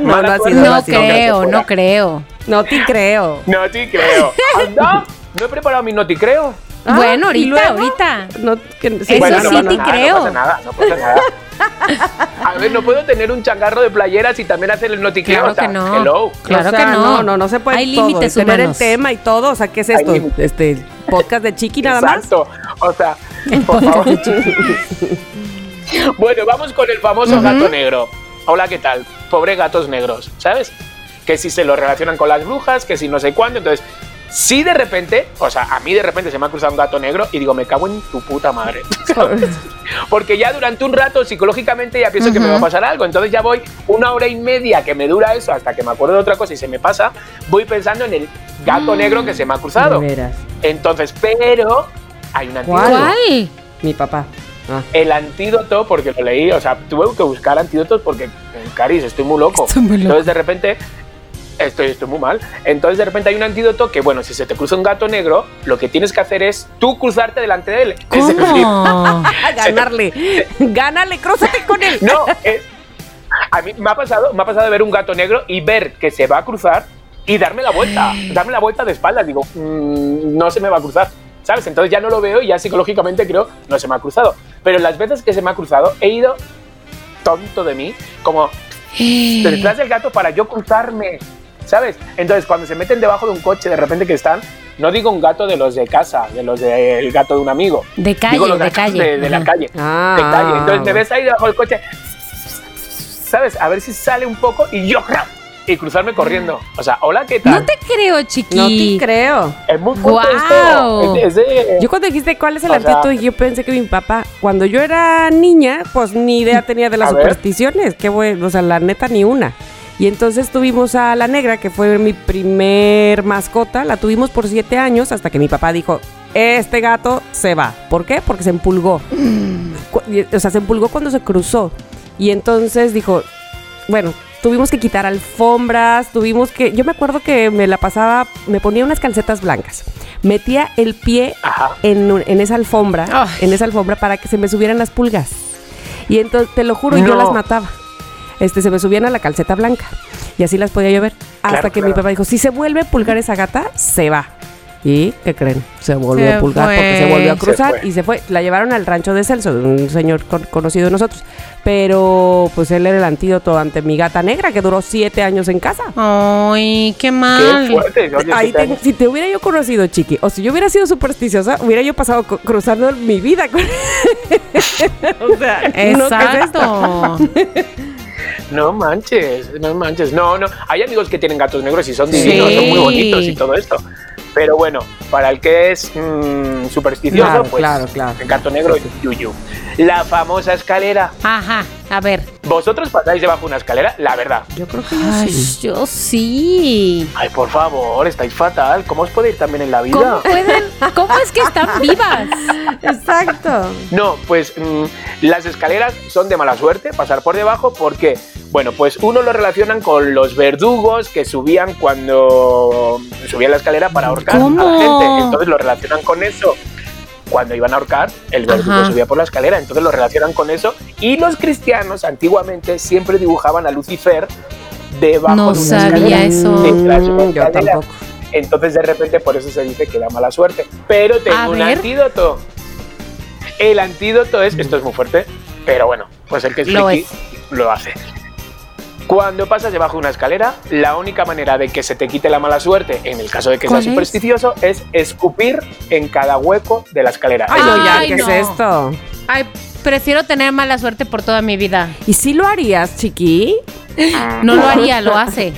No, no ha sido No creo, no creo. No te creo. No te creo. Anda, no he preparado mi no te creo. Ah, bueno, ¿y ahorita, luego? ahorita. No, que- Eso sí, Bueno, sí no pasa te nada, creo. No pasa nada, no pasa nada. A ver, no puedo tener un changarro de playeras y también hacer el no te creo. Claro o sea, que no. Hello. Claro o sea, que no. No, no, no se puede Hay límites tener el tema y todo. O sea, ¿qué es esto? Este podcast de Chiqui nada más. Exacto. O sea, por favor. bueno, vamos con el famoso gato negro. Hola, ¿qué tal? Pobre gatos negros, ¿sabes? Que si se lo relacionan con las brujas, que si no sé cuándo. Entonces, si de repente, o sea, a mí de repente se me ha cruzado un gato negro y digo, me cago en tu puta madre. Porque ya durante un rato psicológicamente ya pienso que me va a pasar algo. Entonces ya voy una hora y media que me dura eso hasta que me acuerdo de otra cosa y se me pasa, voy pensando en el gato negro que se me ha cruzado. De veras. Entonces, pero hay un antídoto. ¿Cuál? Mi papá. Ah. El antídoto, porque lo leí, o sea, tuve que buscar antídotos porque, eh, Caris, estoy muy loco. Estoy muy loco. Entonces, de repente, estoy, estoy muy mal. Entonces, de repente hay un antídoto que, bueno, si se te cruza un gato negro, lo que tienes que hacer es tú cruzarte delante de él. ¿Cómo? Ganarle. Gánale, cruzate con él. no, es, a mí me ha pasado, me ha pasado de ver un gato negro y ver que se va a cruzar y darme la vuelta, darme la vuelta de espaldas. Digo, "Mm, no se me va a cruzar, ¿sabes? Entonces ya no lo veo y ya psicológicamente creo, no se me ha cruzado. Pero las veces que se me ha cruzado, he ido tonto de mí, como detrás del gato para yo cruzarme. ¿Sabes? Entonces, cuando se meten debajo de un coche, de repente que están, no digo un gato de los de casa, de los del gato de un amigo. De calle, digo los de gatos calle. De, de la calle. Ah. De calle. Entonces me ves ahí debajo del coche, ¿sabes? A ver si sale un poco y yo, y cruzarme corriendo. O sea, hola, ¿qué tal? No te creo, chiqui. No te creo. Es muy fuerte Guau. esto. Es, es de- Yo cuando dijiste cuál es el antídoto, yo pensé que mi papá, cuando yo era niña, pues ni idea tenía de las supersticiones. Qué bueno, o sea, la neta ni una. Y entonces tuvimos a la negra, que fue mi primer mascota. La tuvimos por siete años hasta que mi papá dijo, este gato se va. ¿Por qué? Porque se empulgó. Y- O sea, se empulgó cuando se cruzó. Y entonces dijo, bueno, tuvimos que quitar alfombras, tuvimos que... Yo me acuerdo que me la pasaba, me ponía unas calcetas blancas. Metía el pie en, esa alfombra, Ay. en esa alfombra para que se me subieran las pulgas. Y entonces, te lo juro, yo las mataba. Este, se me subían a la calceta blanca. Y así las podía llover. Hasta Claro, que mi papá dijo, si se vuelve a pulgar esa gata, se va. ¿Y qué creen? Se volvió Se a pulgar porque se volvió a cruzar y se fue. La llevaron al rancho de Celso, de un señor con- conocido de nosotros. Pero pues él era el antídoto ante mi gata negra que duró siete años en casa. Ay, qué Qué mal. fuerte. oye, Ahí te- si te hubiera yo conocido, Chiqui, o si yo hubiera sido supersticiosa, hubiera yo pasado cruzando mi vida. con- o sea, ¿qué? Exacto. No manches, no manches. No, no. Hay amigos que tienen gatos negros y son Sí. divinos, son muy bonitos y todo esto. Pero bueno, para el que es mm, supersticioso, Claro, pues claro, claro. el gato negro es yuyu. La famosa escalera. Ajá, a ver. ¿Vosotros pasáis debajo de una escalera? La verdad. Yo creo que yo Ay, sí. yo sí. Ay, por favor, estáis fatal. ¿Cómo os puede ir también en la vida? ¿Cómo pueden? ¿Cómo es que están vivas? Exacto. No, pues mm, las escaleras son de mala suerte, pasar por debajo, porque, bueno, pues uno lo relacionan con los verdugos que subían cuando subían la escalera para ahorcar ¿Cómo? a la gente. Entonces lo relacionan con eso. Cuando iban a ahorcar, el verdugo Ajá. subía por la escalera, entonces lo relacionan con eso. Y los cristianos antiguamente siempre dibujaban a Lucifer debajo No de una sabía escalera, eso. detrás de una yo escalera. tampoco. Entonces de repente por eso se dice que da mala suerte. Pero tengo A un ver. antídoto. El antídoto es, esto es muy fuerte, pero bueno, pues el que es Lo friki lo hace. Cuando pasas debajo de una escalera, la única manera de que se te quite la mala suerte, en el caso de que ¿Cuál seas supersticioso, es escupir en cada hueco de la escalera. Ay, Es no, decir, ya, ¿qué no. es esto? Ay, prefiero tener mala suerte por toda mi vida. ¿Y si lo harías, Chiqui? No lo haría, lo hace.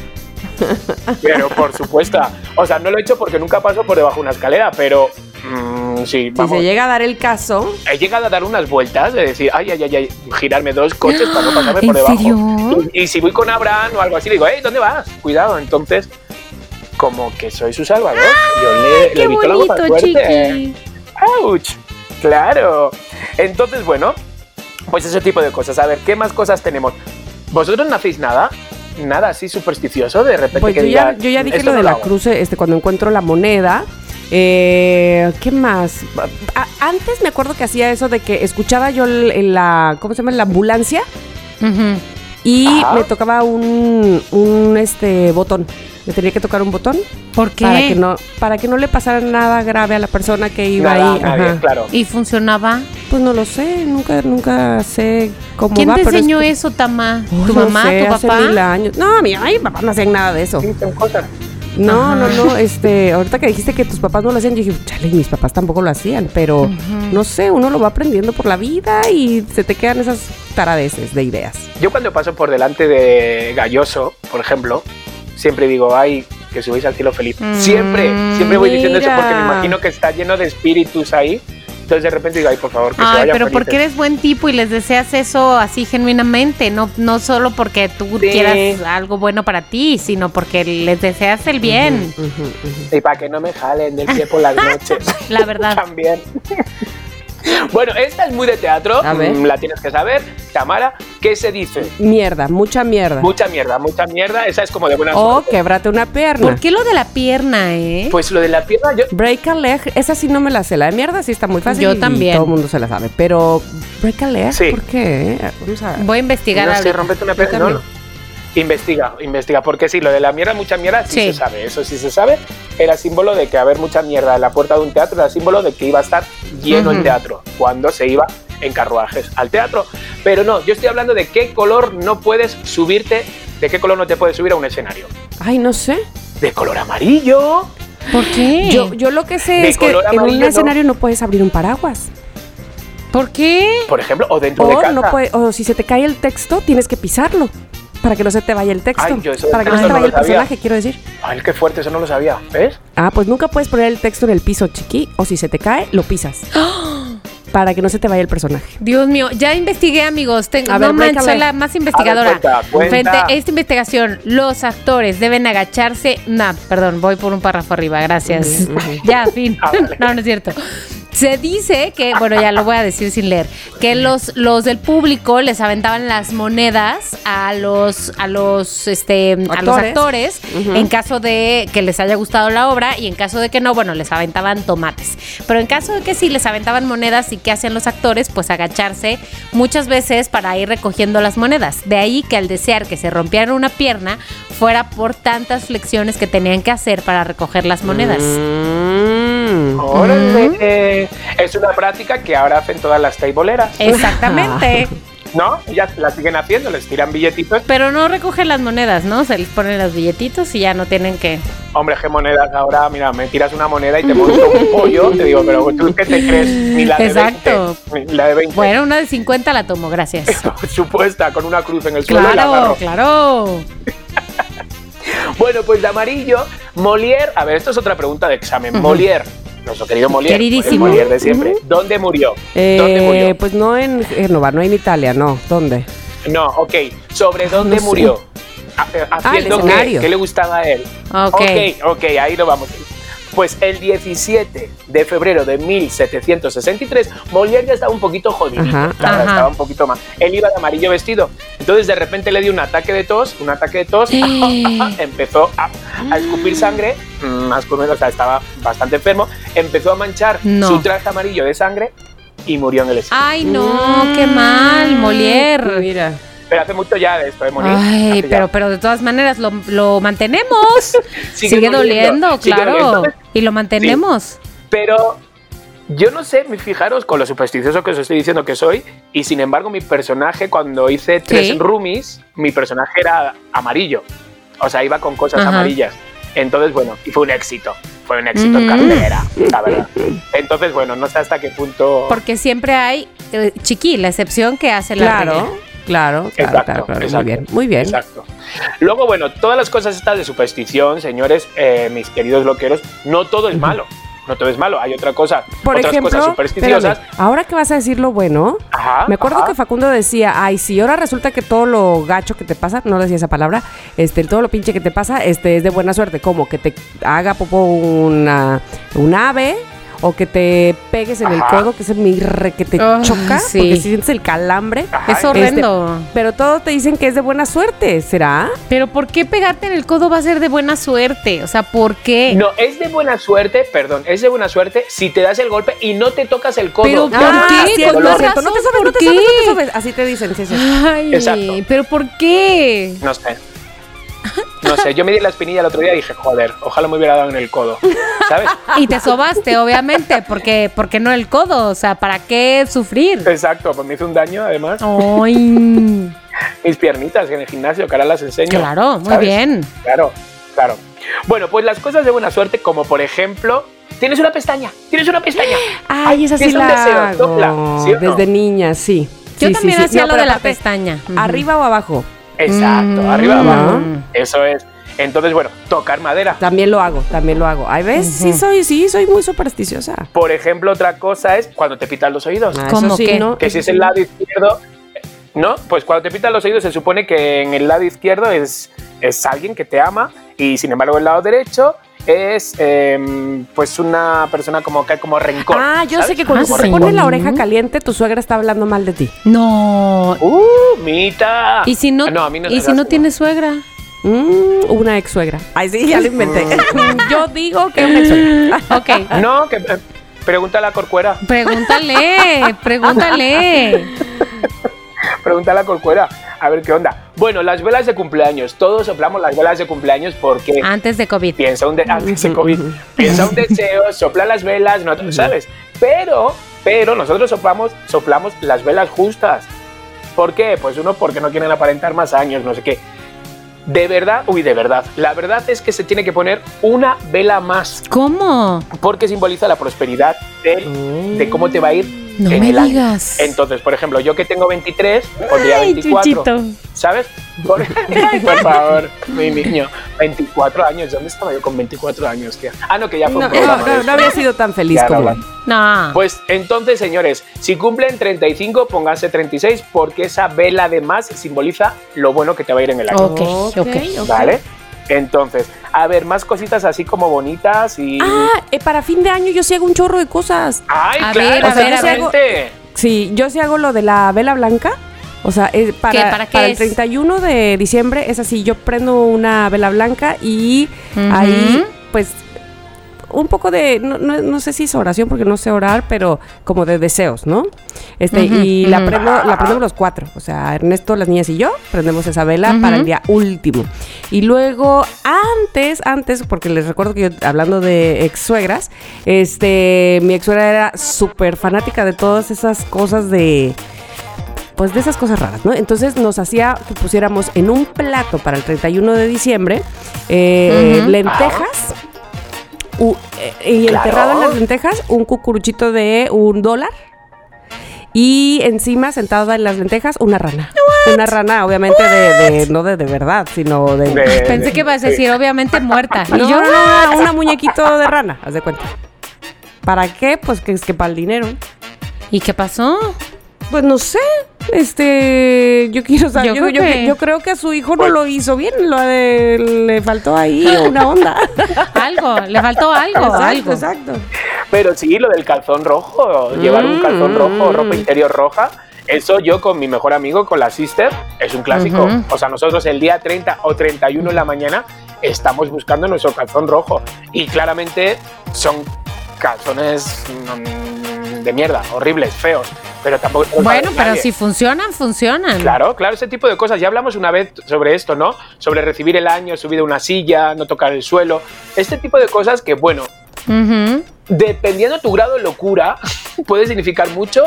Pero por supuesto, o sea, no lo he hecho porque nunca paso por debajo de una escalera, pero mm, sí, Si se llega a dar el caso, he llegado a dar unas vueltas de decir, ay, ay, ay, ay, girarme dos coches para no pasarme ¿En por debajo. serio? Y, y si voy con Abraham o algo así, digo, hey, ¿dónde vas? Cuidado. Entonces, como que soy su salvador. Yo le, le Qué la mala bonito, suerte. chiqui. ¡Auch! Claro. Entonces, bueno, pues ese tipo de cosas. A ver, ¿qué más cosas tenemos? ¿Vosotros no hacéis nada? Nada así supersticioso de repente pues que yo ya, yo ya dije "Esto lo de la hago"? cruz, este, cuando encuentro la moneda. Eh, ¿Qué más? A- antes me acuerdo que hacía eso de que escuchaba yo el- el- la, ¿cómo se llama? La ambulancia Ujú. y Ajá. me tocaba un, un este botón. Me tenía que tocar un botón ¿Por qué? para que no para que no le pasara nada grave a la persona que iba Nada, ahí. nadie, Ajá. claro. ¿Y funcionaba? Pues no lo sé, nunca nunca sé cómo ¿Quién va. te pero es- enseñó eso, Tama? ¿Tu no mamá? sé, ¿Tu hace papá? mil años. No, mi ay, papá no hacían nada de eso. Sí, son cosas. No, Ajá. no, no, este, ahorita que dijiste que tus papás no lo hacían, yo dije, chale, mis papás tampoco lo hacían, pero no sé, uno lo va aprendiendo por la vida y se te quedan esas taradeces de ideas. Yo cuando paso por delante de Galloso, por ejemplo, siempre digo, ay, que subáis al cielo feliz. Mm, siempre, siempre voy diciendo eso porque me mira. imagino que está lleno de espíritus ahí. Entonces de repente digo, ay, por favor, que se Ay, vayan pero felices. porque eres buen tipo y les deseas eso así genuinamente, no, no solo porque tú Sí. quieras algo bueno para ti, sino porque les deseas el bien. Y para que no me jalen del pie por las noches. la verdad. También. Bueno, esta es muy de teatro, A ver. mm, la tienes que saber. Tamara, ¿qué se dice? Mierda, mucha mierda. Mucha mierda, mucha mierda. Esa es como de buena o suerte. quebrate una pierna. ¿Por qué lo de la pierna, eh? Pues lo de la pierna, yo. Break a leg, esa sí no me la sé. La de mierda sí está muy fácil. Yo y también. todo el mundo se la sabe. Pero, break a leg, Sí. ¿por qué? Vamos a Voy a investigar No sé, rompete una Yo pierna. No, también. Investiga, investiga, porque sí, lo de la mierda, mucha mierda, sí, Sí. se sabe, eso sí se sabe. Era símbolo de que haber mucha mierda en la puerta de un teatro, era símbolo de que iba a estar lleno el teatro cuando se iba en carruajes al teatro. Pero no, yo estoy hablando de qué color no puedes subirte, de qué color no te puedes subir a un escenario. Ay, no sé. De color amarillo. ¿Por qué? Yo, yo lo que sé De es que en un escenario no puedes abrir un paraguas. ¿Por qué? Por ejemplo, o dentro de O, casa. no puede- o si se te cae el texto, tienes que pisarlo. Para que no se te vaya el texto. Ay, yo eso para que no se te vaya el sabía. personaje, quiero decir. Ay, qué fuerte, eso no lo sabía. ¿Ves? Ah, pues nunca puedes poner el texto en el piso, chiqui. O si se te cae, lo pisas. para que no se te vaya el personaje. Dios mío, ya investigué, amigos. Tengo, A ver, no manches, brécame. soy la más investigadora. A ver, cuenta, cuenta. Frente a esta investigación, los actores deben agacharse. No, perdón, voy por un párrafo arriba, gracias. ya, fin. Ah, vale. no, no es cierto. Se dice que, bueno, ya lo voy a decir sin leer, que los, los del público les aventaban las monedas a los, a los, este, a los Actores. actores en caso de que les haya gustado la obra y en caso de que no, bueno, les aventaban tomates. Pero en caso de que sí les aventaban monedas y qué hacían los actores, pues agacharse muchas veces para ir recogiendo las monedas. De ahí que al desear que se rompiera una pierna fuera por tantas flexiones que tenían que hacer para recoger las monedas. Mm. Órale. Es una práctica que ahora hacen todas las taiboleras. Exactamente. ¿No? Ellas la siguen haciendo, les tiran billetitos. Pero no recogen las monedas, ¿no? Se les ponen los billetitos y ya no tienen que. Hombre, qué monedas ahora, mira, me tiras una moneda y te monto un pollo. Te digo, pero tú qué te crees, ni la de Exacto. 20. ni La de 20. Bueno, una de 50 la tomo, gracias. Supuesta, con una cruz en el suelo y la Claro, agarro. claro. Bueno, pues de amarillo, Molière. A ver, esto es otra pregunta de examen. Molière, nuestro querido Molière. Queridísimo. el Molière de siempre. ¿Dónde murió? Eh, ¿Dónde murió? Pues no en Génova, no en Italia, no. ¿Dónde? No, ok. ¿Sobre dónde No sé. murió? Ha- eh, ¿Haciendo qué? escenario. ¿Qué le gustaba a él? Ok. ok, ok, ahí lo vamos. Pues el 17 de febrero de 1763, Molière ya estaba un poquito jodido. Ajá. Ajá. Estaba un poquito más. Él iba de amarillo vestido. Entonces de repente le dio un ataque de tos, un ataque de tos. empezó a, a escupir sangre, mm, más o menos, o sea, estaba bastante enfermo. Empezó a manchar No. su traje amarillo de sangre y murió en el escenario. Ay, no, qué mal, Molière. Mira. Pero hace mucho ya de esto de morir. Ay, Hace ya. pero, pero de todas maneras lo, lo mantenemos. Sigue sigue, doliendo, doliendo, sigue claro. doliendo. Y lo mantenemos. Pero yo no sé, fijaros con lo supersticioso que os estoy diciendo que soy, y sin embargo mi personaje cuando hice tres Sí. roomies, mi personaje era amarillo. O sea, iba con cosas Ajá. amarillas. Entonces, bueno, y fue un éxito. Fue un éxito en Mm. cartelera, la verdad. Entonces, bueno, no sé hasta qué punto... Porque siempre hay, eh, chiqui, la excepción que hace la Claro, regla. Claro, claro, Exacto, claro, claro. exacto. Muy bien, muy bien. Exacto. Luego, bueno, todas las cosas estas de superstición, señores, eh, mis queridos loqueros, no todo es malo. No todo es malo. Hay otra cosa, Por otras ejemplo, cosas supersticiosas. espérame, ahora que vas a decir lo bueno, Ajá, me acuerdo ajá. que Facundo decía, ay, si ahora resulta que todo lo gacho que te pasa, no decía esa palabra, este, todo lo pinche que te pasa, este, es de buena suerte, como que te haga popo una, un ave, o que te pegues en el codo, que es mi re que te choca, sí. porque sientes el calambre. Ajá, Es horrendo. Pero todos te dicen que es de buena suerte, ¿será? Pero ¿por qué pegarte en el codo va a ser de buena suerte? O sea, ¿por qué? No, es de buena suerte, perdón, es de buena suerte si te das el golpe y no te tocas el codo. Pero ¿por Ah, qué? Con no, te sabes, no ¿por te sabes, no te qué? sabes. Así te dicen, sí, sí. Ay, Exacto. pero ¿por qué? No sé. No sé, yo me di la espinilla el otro día y dije, joder, ojalá me hubiera dado en el codo. ¿Sabes? Y te sobaste, obviamente, porque, porque no el codo, o sea, ¿para qué sufrir? Exacto, pues me hizo un daño además. Ay, Mis piernitas en el gimnasio, que ahora las enseño. claro, muy ¿sabes? bien. Claro, claro. Bueno, pues las cosas de buena suerte, como por ejemplo, tienes una pestaña, tienes una pestaña. Ay, esa sí la deseo, hago. sopla, ¿sí o no? Desde niña, sí. Yo Sí, también sí. hacía No, lo de la pestaña. ¿Arriba o abajo? Exacto, Mm. arriba abajo. Mm. Eso es. Entonces, bueno, tocar madera. También lo hago, también lo hago. Ay, ¿ves? Sí soy, sí, soy muy supersticiosa. Por ejemplo, otra cosa es cuando te pitan los oídos. Ah, ¿Cómo sí, qué? ¿no? que si es el lado izquierdo, ¿no? Pues cuando te pitan los oídos se supone que en el lado izquierdo es, es alguien que te ama y sin embargo el lado derecho es em, pues una persona como que hay como rencor. Ah, yo sé que cuando Ah, se sí. pone la oreja caliente, tu suegra está hablando mal de ti. No. ¡Uh, Mita! ¿Y si no, Ah, a mí no ¿y si no tienes suegra? Mm, una ex suegra. Ay, sí, ya lo inventé. yo digo que una ex suegra. Ok. No, que eh, pregúntale a Corcuera. Pregúntale, pregúntale. Pregúntale a Corcuera. A ver qué onda. Bueno, las velas de cumpleaños. Todos soplamos las velas de cumpleaños porque Antes de COVID. piensa un, de- antes de COVID, piensa un deseo, sopla las velas, no, ¿sabes? Pero, pero nosotros soplamos, soplamos las velas justas. ¿Por qué? Pues uno porque no quieren aparentar más años, no sé qué. De verdad, uy, de verdad. La verdad es que se tiene que poner una vela más ¿Cómo? porque simboliza la prosperidad de, de cómo te va a ir No en me el año. digas. Entonces, por ejemplo, yo que tengo 23, pondría Ay, 24. Chuchito. ¿Sabes? Por, favor, mi niño. 24 años. ¿Dónde estaba yo con 24 años? Ah, no, que ya fue No, un programa no, no, de no había sido tan feliz como no, No. Pues entonces, señores, si cumplen 35, pónganse 36 porque esa vela de más simboliza lo bueno que te va a ir en el año. Ok, ok. ¿Vale? Entonces, a ver, más cositas así como bonitas y... Ah, eh, para fin de año yo sí hago un chorro de cosas. ¡Ay, a claro! ver, a ver, a ver. gente! Sí, yo sí hago lo de la vela blanca. O sea, para, ¿Qué? ¿Para qué para el es? 31 de diciembre es así, yo prendo una vela blanca y ahí pues un poco de, no, no- no sé si es oración porque no sé orar, pero como de deseos, ¿no? Este, y la, prendo, la prendemos los cuatro, o sea, Ernesto, las niñas y yo prendemos esa vela para el día último. Y luego, antes, antes, porque les recuerdo que yo, hablando de ex suegras, este, mi ex suegra era súper fanática de todas esas cosas de pues de esas cosas raras, ¿no? Entonces nos hacía que pusiéramos en un plato para el 31 de diciembre eh, lentejas u- eh, y Claro. enterrado en las lentejas un cucuruchito de un dólar y encima sentada en las lentejas una rana. Una rana, obviamente, de, de- no de, de verdad, sino de... De- Pensé que ibas a decir, obviamente muerta. No, Y yo, una muñequito de rana, haz de cuenta. ¿Para qué? Pues que es que para el dinero. ¿y qué pasó? Pues no sé. Este, yo quiero saber. Yo Yo, creo yo- que- yo creo que a su hijo no lo hizo bien. Lo de- le faltó ahí una onda. Algo, le faltó algo, exacto, algo. exacto. Pero sí, lo del calzón rojo, llevar un calzón rojo, ropa interior roja, eso yo con mi mejor amigo, con la sister, es un clásico. O sea, nosotros el día 30 o 31 en la mañana estamos buscando nuestro calzón rojo. Y claramente son calzones mm, de mierda, horribles, feos. Pero tampoco... Bueno, pero nadie. si funcionan, funcionan. Claro, claro, ese tipo de cosas. Ya hablamos una vez sobre esto, ¿no? Sobre recibir el año, subir a una silla, no tocar el suelo. Este tipo de cosas que, bueno, Ujú. dependiendo de tu grado de locura, puede significar mucho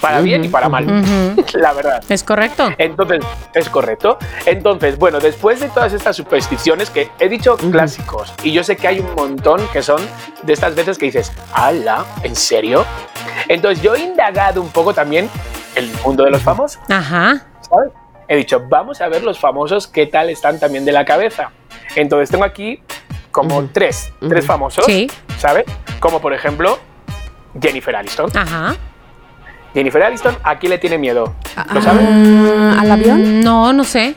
para bien y para mal. La verdad. Es correcto. Entonces, es correcto. Entonces, bueno, después de todas estas supersticiones que he dicho clásicos, y yo sé que hay un montón que son de estas veces que dices, ¡Hala! ¿En serio? Entonces, yo he indagado un poco también el mundo de los famosos, Ajá. ¿sabes? He dicho, vamos a ver los famosos qué tal están también de la cabeza. Entonces, tengo aquí como tres, tres famosos, Sí. ¿sabes? Como por ejemplo, Jennifer Aniston. Ajá. Jennifer Aniston, ¿a quién le tiene miedo? ¿Lo? Ah, ¿Al avión? Mm, No, no sé.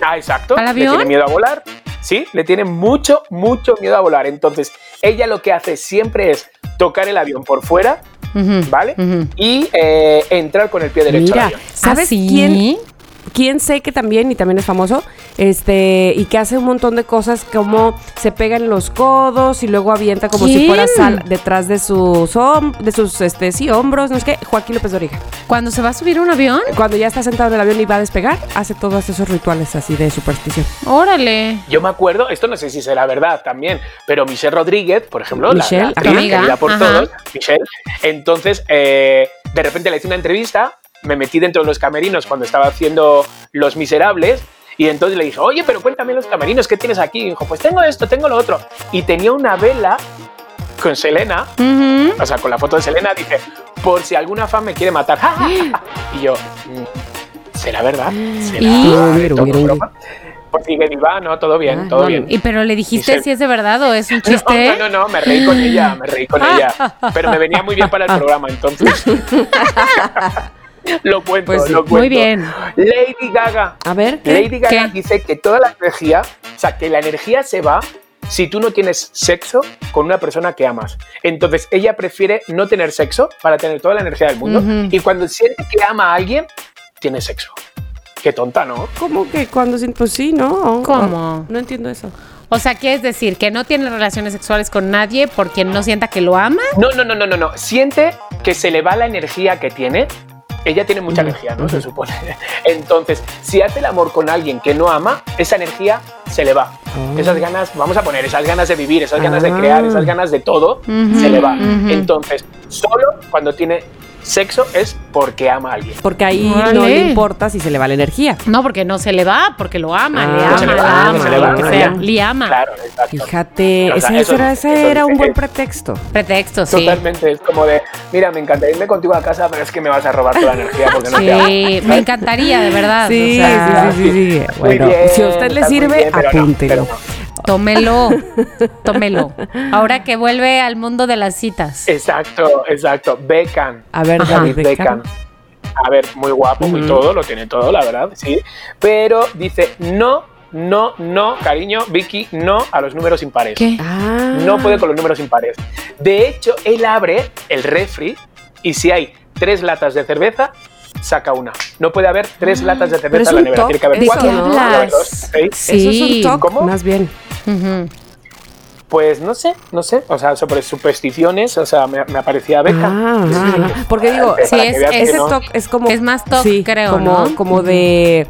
Ah, exacto. ¿Al Le avión? tiene miedo a volar. Sí, le tiene mucho, mucho miedo a volar. Entonces, ella lo que hace siempre es tocar el avión por fuera. ¿vale? Y eh, entrar con el pie derecho al avión. ¿sabes quién? ¿Quién sé que también, y también es famoso, este, y que hace un montón de cosas como se pega en los codos y luego avienta como si fuera sal detrás de sus, hom- de sus, este, sí, hombros, no es que Joaquín López Doriga. Cuando se va a subir a un avión, Cuando ya está sentado en el avión y va a despegar, hace todos esos rituales así de superstición. órale. Yo me acuerdo, esto no sé si será verdad también, pero Michelle Rodríguez, por ejemplo, la- Michelle, la, actriz amiga, querida por ajá. todos, Michelle, entonces eh, de repente le hice una entrevista, me metí dentro de los camerinos cuando estaba haciendo Los Miserables y entonces le dije, oye, pero cuéntame los camerinos, ¿qué tienes aquí? Y dijo, pues tengo esto, tengo lo otro. Y tenía una vela con Selena, Ujú. o sea, con la foto de Selena, dice, por si alguna fan me quiere matar. y yo, mm, ¿será verdad? ¿Será ¿Y? Mira, mira. broma? Pues sigue viva, no, todo bien, Ah, todo no, bien. ¿Y pero le dijiste si es de verdad o es un chiste? No, no, no, me reí con ella, me reí con ella. Pero me venía muy bien para el programa, entonces. lo cuento, Pues lo cuento. Muy bien. Lady Gaga. A ver, ¿qué? Lady Gaga ¿Qué? dice que toda la energía, o sea, que la energía se va si tú no tienes sexo con una persona que amas. Entonces, ella prefiere no tener sexo para tener toda la energía del mundo. Ujú. Y cuando siente que ama a alguien, tiene sexo. Qué tonta, ¿no? ¿Cómo que cuando siento? Pues sí, ¿no? ¿Cómo? No entiendo eso. O sea, ¿quieres decir que no tiene relaciones sexuales con nadie porque no sienta que lo ama? No, no, no, no, no, no. Siente que se le va la energía que tiene. Ella tiene mucha energía, ¿no? Se supone. Entonces, si hace el amor con alguien que no ama, esa energía se le va. Ah. Esas ganas, vamos a poner, esas ganas de vivir, esas ganas de Ah. crear, esas ganas de todo, se le va. Entonces, solo cuando tiene sexo es porque ama a alguien. Porque ahí no le importa si se le va la energía. No, porque no se le va, porque lo ama, Ah, le ama, se le va, ama, se le va, lo que no sea, se le ama. Claro, exacto. Fíjate, O sea, ese, eso- era, ese eso era un buen pretexto. Pretexto, sí. Totalmente, es como de, mira, me encantaría irme contigo a casa, pero es que me vas a robar toda la energía porque no te amo. Sí, me encantaría, de verdad. Sí, o sea, sí, sí, sí, sí. Muy Bueno, bien, si a usted le sirve, bien, pero no, apúntelo. no. Tómelo, tómelo. Ahora que vuelve al mundo de las citas. Exacto, exacto. Beckham. A ver, Ajá. David Beckham. Beckham. A ver, muy guapo, muy Ujú. todo, lo tiene todo, la verdad, sí. Pero dice, no, no, no, cariño, Vicky, no a los números impares. ¿Qué? Ah. No puede con los números impares. De hecho, él abre el refri y si hay tres latas de cerveza, saca una. No puede haber tres latas de Ah, Pero es cerveza en la nevera. Tiene que haber ¿de cuatro. qué ¿no? hablas? Dos, seis. Eso es un Sí. ¿Cómo? más bien. Pues no sé, no sé. O sea, sobre supersticiones, o sea, me, me aparecía Beckham. Ah, ah. Porque digo, Sí, es- ese no. es como. Es más toc, creo, como, ¿no? Como de.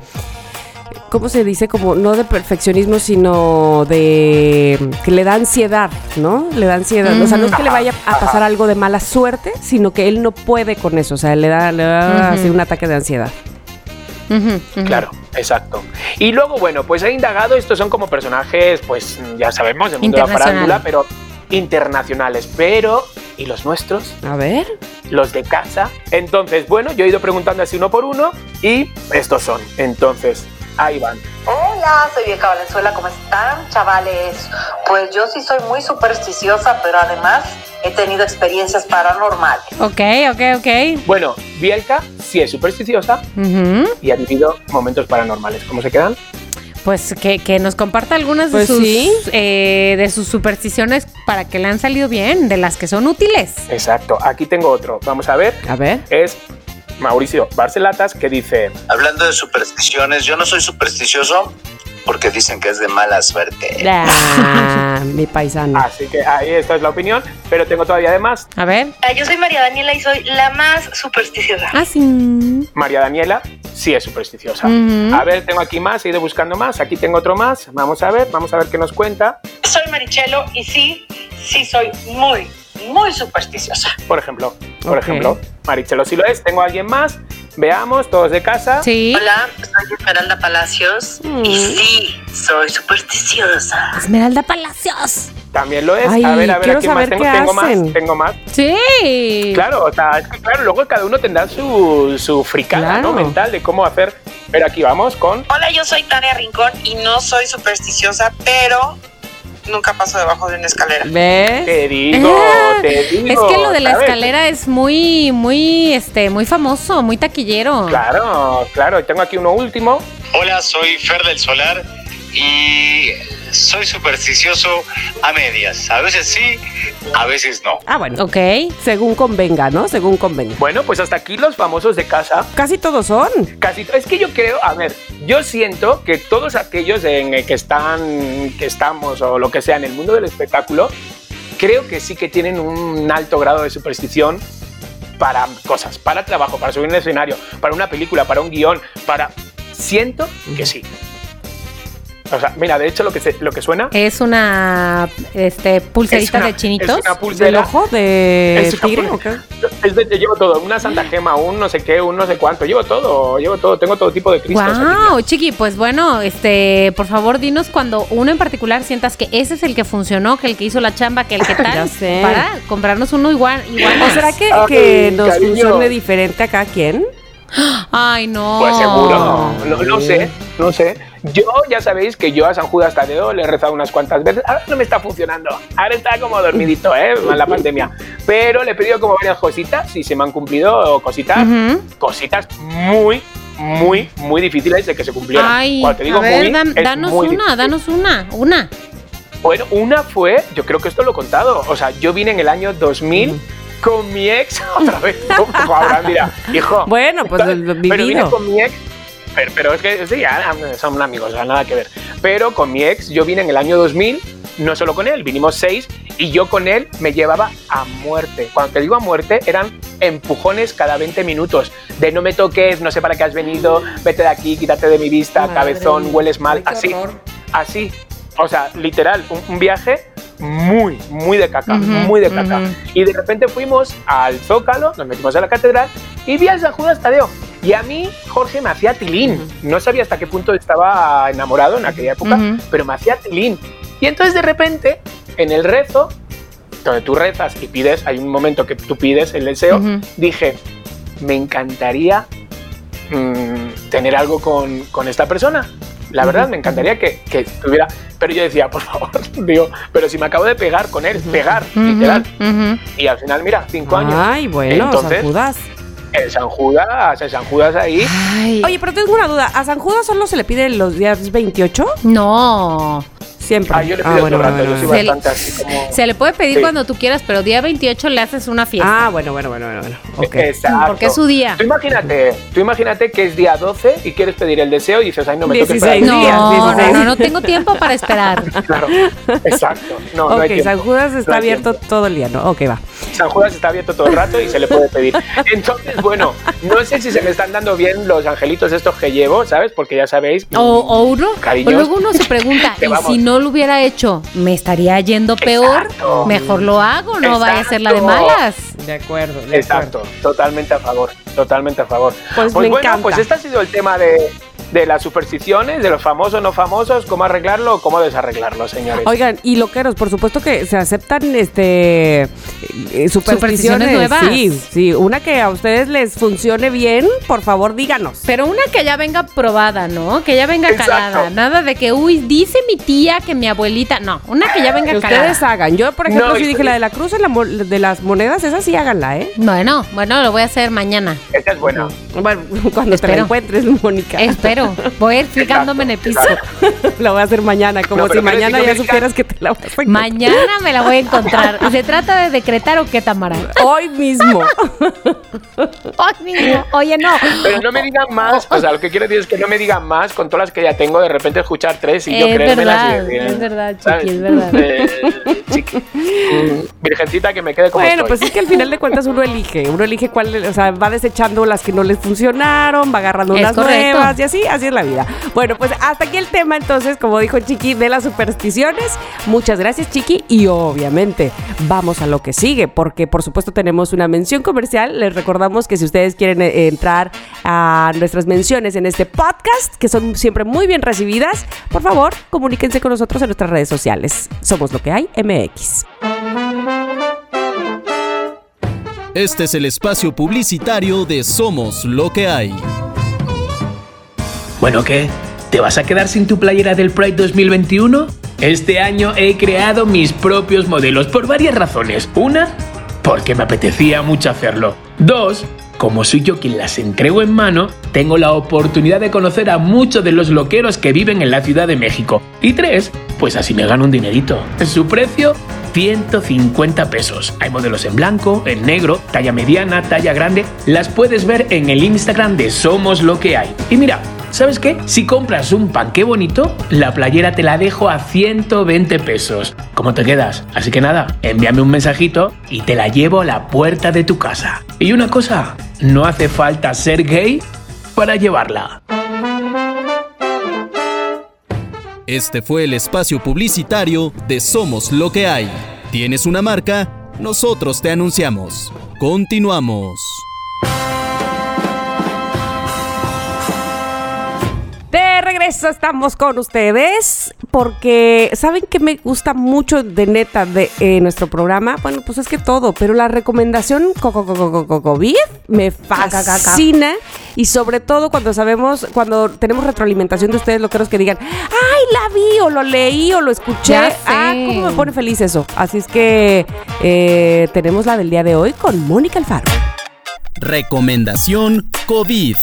¿Cómo se dice? Como no de perfeccionismo, sino de que le da ansiedad, ¿no? Le da ansiedad. O sea, no es que le vaya a pasar algo de mala suerte, sino que él no puede con eso. O sea, le da, le da así un ataque de ansiedad. Claro, exacto. Y luego, bueno, pues he indagado, estos son como personajes, pues ya sabemos, del mundo de la farándula, pero internacionales. Pero, ¿y los nuestros? A ver. Los de casa. Entonces, bueno, yo he ido preguntando así uno por uno y estos son. Entonces, ahí van. Hola, soy Bianca Valenzuela, ¿cómo están, chavales? Pues yo sí soy muy supersticiosa, pero además he tenido experiencias paranormales. Ok, ok, ok. Bueno, Bielka sí es supersticiosa y ha vivido momentos paranormales. ¿Cómo se quedan? Pues que, que nos comparta algunas de, Pues sus, sí. eh, de sus supersticiones para que le han salido bien, de las que son útiles. Exacto. Aquí tengo otro. Vamos a ver. A ver. Es Mauricio Barcelatas que dice... Hablando de supersticiones, yo no soy supersticioso porque dicen que es de mala suerte. Ah, mi paisano. Así que ahí esta es la opinión, pero tengo todavía además A ver. Ah, Yo soy María Daniela y soy la más supersticiosa. Ah, sí. María Daniela, sí es supersticiosa. A ver, tengo aquí más, he ido buscando más, aquí tengo otro más, vamos a ver, vamos a ver qué nos cuenta. Soy Marichelo y sí, sí soy muy, muy supersticiosa. Por ejemplo, por Ok. ejemplo, Marichelo sí lo es, tengo a alguien más, veamos, todos de casa. Sí. Hola, soy Esmeralda Palacios y sí, soy supersticiosa. Esmeralda Palacios. También lo es. Ay, a ver, a ver, aquí más tengo, qué tengo más, tengo más. Sí. Claro, o sea, es que claro, luego cada uno tendrá su, su fricada, ¿no? Mental de cómo hacer. Pero aquí vamos con Hola, yo soy Tania Rincón y no soy supersticiosa, pero nunca paso debajo de una escalera. ¿Ves? Te digo, Ah, te Es digo. que lo de la ¿sabes? escalera es muy, muy, este, muy famoso, muy taquillero. Claro, claro. Y tengo aquí uno último. Hola, soy Fer del Solar y soy supersticioso a medias. A veces sí, a veces no. Ah, bueno. Ok. Según convenga, ¿no? Según convenga. Bueno, pues hasta aquí los famosos de casa. Casi todos son. Casi, es que yo creo, a ver, yo siento que todos aquellos en el que están, que estamos o lo que sea en el mundo del espectáculo, creo que sí que tienen un alto grado de superstición para cosas, para trabajo, para subir un escenario, para una película, para un guion, para... Siento que sí. O sea, mira, de hecho lo que, se- lo que suena Es una, este, pulserita Es una- de chinitos. es una ¿Del pulsera. ojo de Es tigre o qué? Es de, llevo todo, una santa gema, un no sé qué, un no sé cuánto, llevo todo, llevo todo, tengo todo tipo de cristos. aquí. Wow, chiqui, pues bueno, este, por favor, dinos cuando uno en particular sientas que ese es el que funcionó, que el que hizo la chamba, que el que tal, Ya sé. para comprarnos uno igual, igual. ¿O será que, Ay, que nos cariño. funcione diferente a cada quien? Ay, no. Pues seguro, no, no sé, no sé. Yo ya sabéis que yo a San Judas Tadeo le he rezado unas cuantas veces. Ahora no me está funcionando. Ahora está como dormidito, ¿eh? En la pandemia. Pero le he pedido como varias cositas y se me han cumplido cositas, cositas muy, muy, muy difíciles de que se cumplieran. Ay, Cuando te digo a ver, muy, dan- danos muy una, difícil. danos una, una. Bueno, una fue, yo creo que esto lo he contado. O sea, yo vine en el año 2000 con mi ex otra vez. Abraham dirá, hijo. Bueno, pues Pero vine con mi ex. Pero, pero es que sí, ya son amigos, nada que ver. Pero con mi ex, yo vine en el año 2000, no solo con él, vinimos seis y yo con él me llevaba a muerte. Cuando te digo a muerte, eran empujones cada 20 minutos. De no me toques, no sé para qué has venido, vete de aquí, quítate de mi vista, Madre cabezón, mía. hueles mal. Así, horror. así. O sea, literal, un, un viaje muy, muy de caca, muy de caca. Y de repente fuimos al Zócalo, nos metimos a la catedral y vi a San Judas Tadeo. Y a mí, Jorge, me hacía tilín. No sabía hasta qué punto estaba enamorado en aquella época, pero me hacía tilín. Y entonces de repente, en el rezo, donde tú rezas y pides, hay un momento que tú pides el deseo, dije, me encantaría mm, tener algo con, con esta persona. La verdad, me encantaría que, que tuviera... Pero yo decía, por favor, digo, pero si me acabo de pegar con él, pegar, literal. Y al final, mira, cinco años. Ay, bueno, Entonces, San Judas. El San Judas, el San Judas ahí. Ay, Oye, pero tengo una duda. ¿A San Judas solo se le pide los días 28? no. Siempre. Ah, yo le pido todo el rato, yo soy bueno. bastante así como... Se le puede pedir Sí. cuando tú quieras, pero día 28 le haces una fiesta. Ah, bueno, bueno, bueno, bueno. bueno. Ok. Exacto. Porque es su día. Tú imagínate, tú imagínate que es día 12 y quieres pedir el deseo y dices, ay, no me toques para 16 No, días, no, 16. no, no tengo tiempo para esperar. Claro, exacto. No, no hay ok, tiempo. San Judas está No abierto tiempo. todo el día, ¿no? Ok, va. San Judas está abierto todo el rato y se le puede pedir. Entonces, bueno, no sé si se me están dando bien los angelitos estos que llevo, ¿sabes? Porque ya sabéis. O, o uno, Cariños. o luego uno se pregunta, ¿y vamos. si no lo hubiera hecho, me estaría yendo peor? Exacto. Mejor lo hago, no vaya a ser la de Exacto. malas. De acuerdo, de Exacto, totalmente a favor, totalmente a favor. Pues me bueno, encanta. pues este ha sido el tema de, de las supersticiones, de los famosos, no famosos, cómo arreglarlo o cómo desarreglarlo, señores. Oigan, y loqueros, por supuesto que se aceptan este eh, supersticiones, Supersticiones nuevas. Sí, sí, una que a ustedes les funcione bien, por favor, díganos. Pero una que ya venga probada, ¿no? Que ya venga Exacto. calada. Nada de que, uy, dice mi tía que mi abuelita. No, una que ya venga Que calada. ustedes hagan. Yo, por ejemplo, No, y- dije la de la cruz la de las monedas, esa sí háganla, ¿eh? Bueno, bueno, lo voy a hacer mañana. Esta es buena. Bueno, cuando te la Espero. encuentres, Mónica. Espero. Voy a ir fijándome en el piso. la voy a hacer mañana, como No, si mañana ya supieras que te la vas a encontrar. Mañana me la voy a encontrar. ¿Se trata de decretar o qué, Tamara? Hoy mismo. Hoy mismo. Oye, no. Pero no me digan más, o sea, lo que quiero decir es que no me digan más con todas las que ya tengo, de repente escuchar tres y yo Es y verdad, decir, es verdad, chiqui, ¿sabes? es verdad. Eh, chiqui, virgencita que me quede como Bueno, estoy. pues es que al final de cuentas uno elige, uno elige cuál, o sea, va desechando las que no les funcionaron, va agarrando Es unas correcto. nuevas y así, así es la vida. Bueno, pues hasta aquí el tema entonces, como dijo Chiqui, de las supersticiones. Muchas gracias Chiqui y obviamente vamos a lo que sigue, porque por supuesto tenemos una mención comercial. Les recordamos que si ustedes quieren eh, entrar a nuestras menciones en este podcast, que son siempre muy bien recibidas, por favor, comuníquense con nosotros en nuestras redes sociales. Somos lo que hay, MX. Este es el espacio publicitario de Somos lo que hay. Bueno, ¿qué? ¿Te vas a quedar sin tu playera del Pride 2021? Este año he creado mis propios modelos por varias razones. Una, porque me apetecía mucho hacerlo. Dos, como soy yo quien las entrego en mano, tengo la oportunidad de conocer a muchos de los loqueros que viven en la Ciudad de México. Y tres, pues así me gano un dinerito. Su precio, 150 pesos. Hay modelos en blanco, en negro, talla mediana, talla grande. Las puedes ver en el Instagram de Somos Lo que hay. Y mira, ¿sabes qué? Si compras un pan qué bonito, la playera te la dejo a 120 pesos. ¿Cómo te quedas? Así que nada, envíame un mensajito y te la llevo a la puerta de tu casa. Y una cosa, no hace falta ser gay para llevarla. Este fue el espacio publicitario de Somos lo que hay. ¿Tienes una marca? Nosotros te anunciamos. Continuamos. De regreso estamos con ustedes porque saben que me gusta mucho de neta de eh, nuestro programa. Bueno, pues es que todo, pero la recomendación co- co- co- co- co- COVID me fascina y sobre todo cuando sabemos, cuando tenemos retroalimentación de ustedes, loqueros que digan, ay, la vi o lo leí o lo escuché. Ah, cómo me pone feliz eso. Así es que tenemos la del día de hoy con Mónica Alfaro. Recomendación COVID.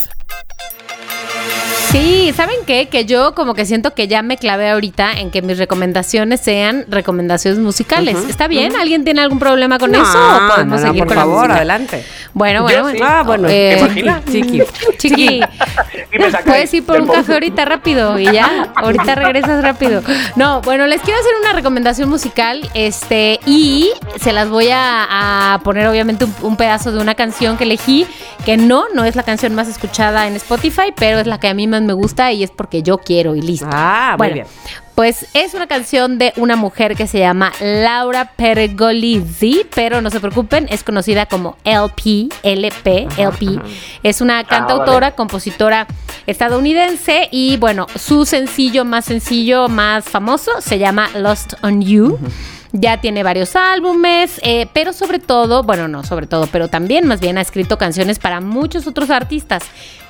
Sí, ¿saben qué? Que yo como que siento que ya me clavé ahorita en que mis recomendaciones sean recomendaciones musicales. ¿Está bien? ¿alguien tiene algún problema con eso? ¿O podemos no, no, seguir por con favor, adelante. Bueno, bueno, sí. bueno. Ah, bueno. Eh, ¿Te imaginas? Chiqui. Chiqui, me puedes ir por un café ahorita rápido y ya, ahorita regresas rápido. No, bueno, les quiero hacer una recomendación musical, este, y se las voy a, a poner obviamente un, un pedazo de una canción que elegí, que no, no es la canción más escuchada en Spotify, pero es la que a mí me gusta y es porque yo quiero y listo. Ah, muy bien. Pues es una canción de una mujer que se llama Laura Pergolizzi, pero no se preocupen, es conocida como LP, LP, LP. Es una cantautora, compositora estadounidense y bueno, su sencillo más sencillo, más famoso, se llama Lost on You. Ya tiene varios álbumes, eh, pero sobre todo, bueno, no sobre todo, pero también más bien ha escrito canciones para muchos otros artistas.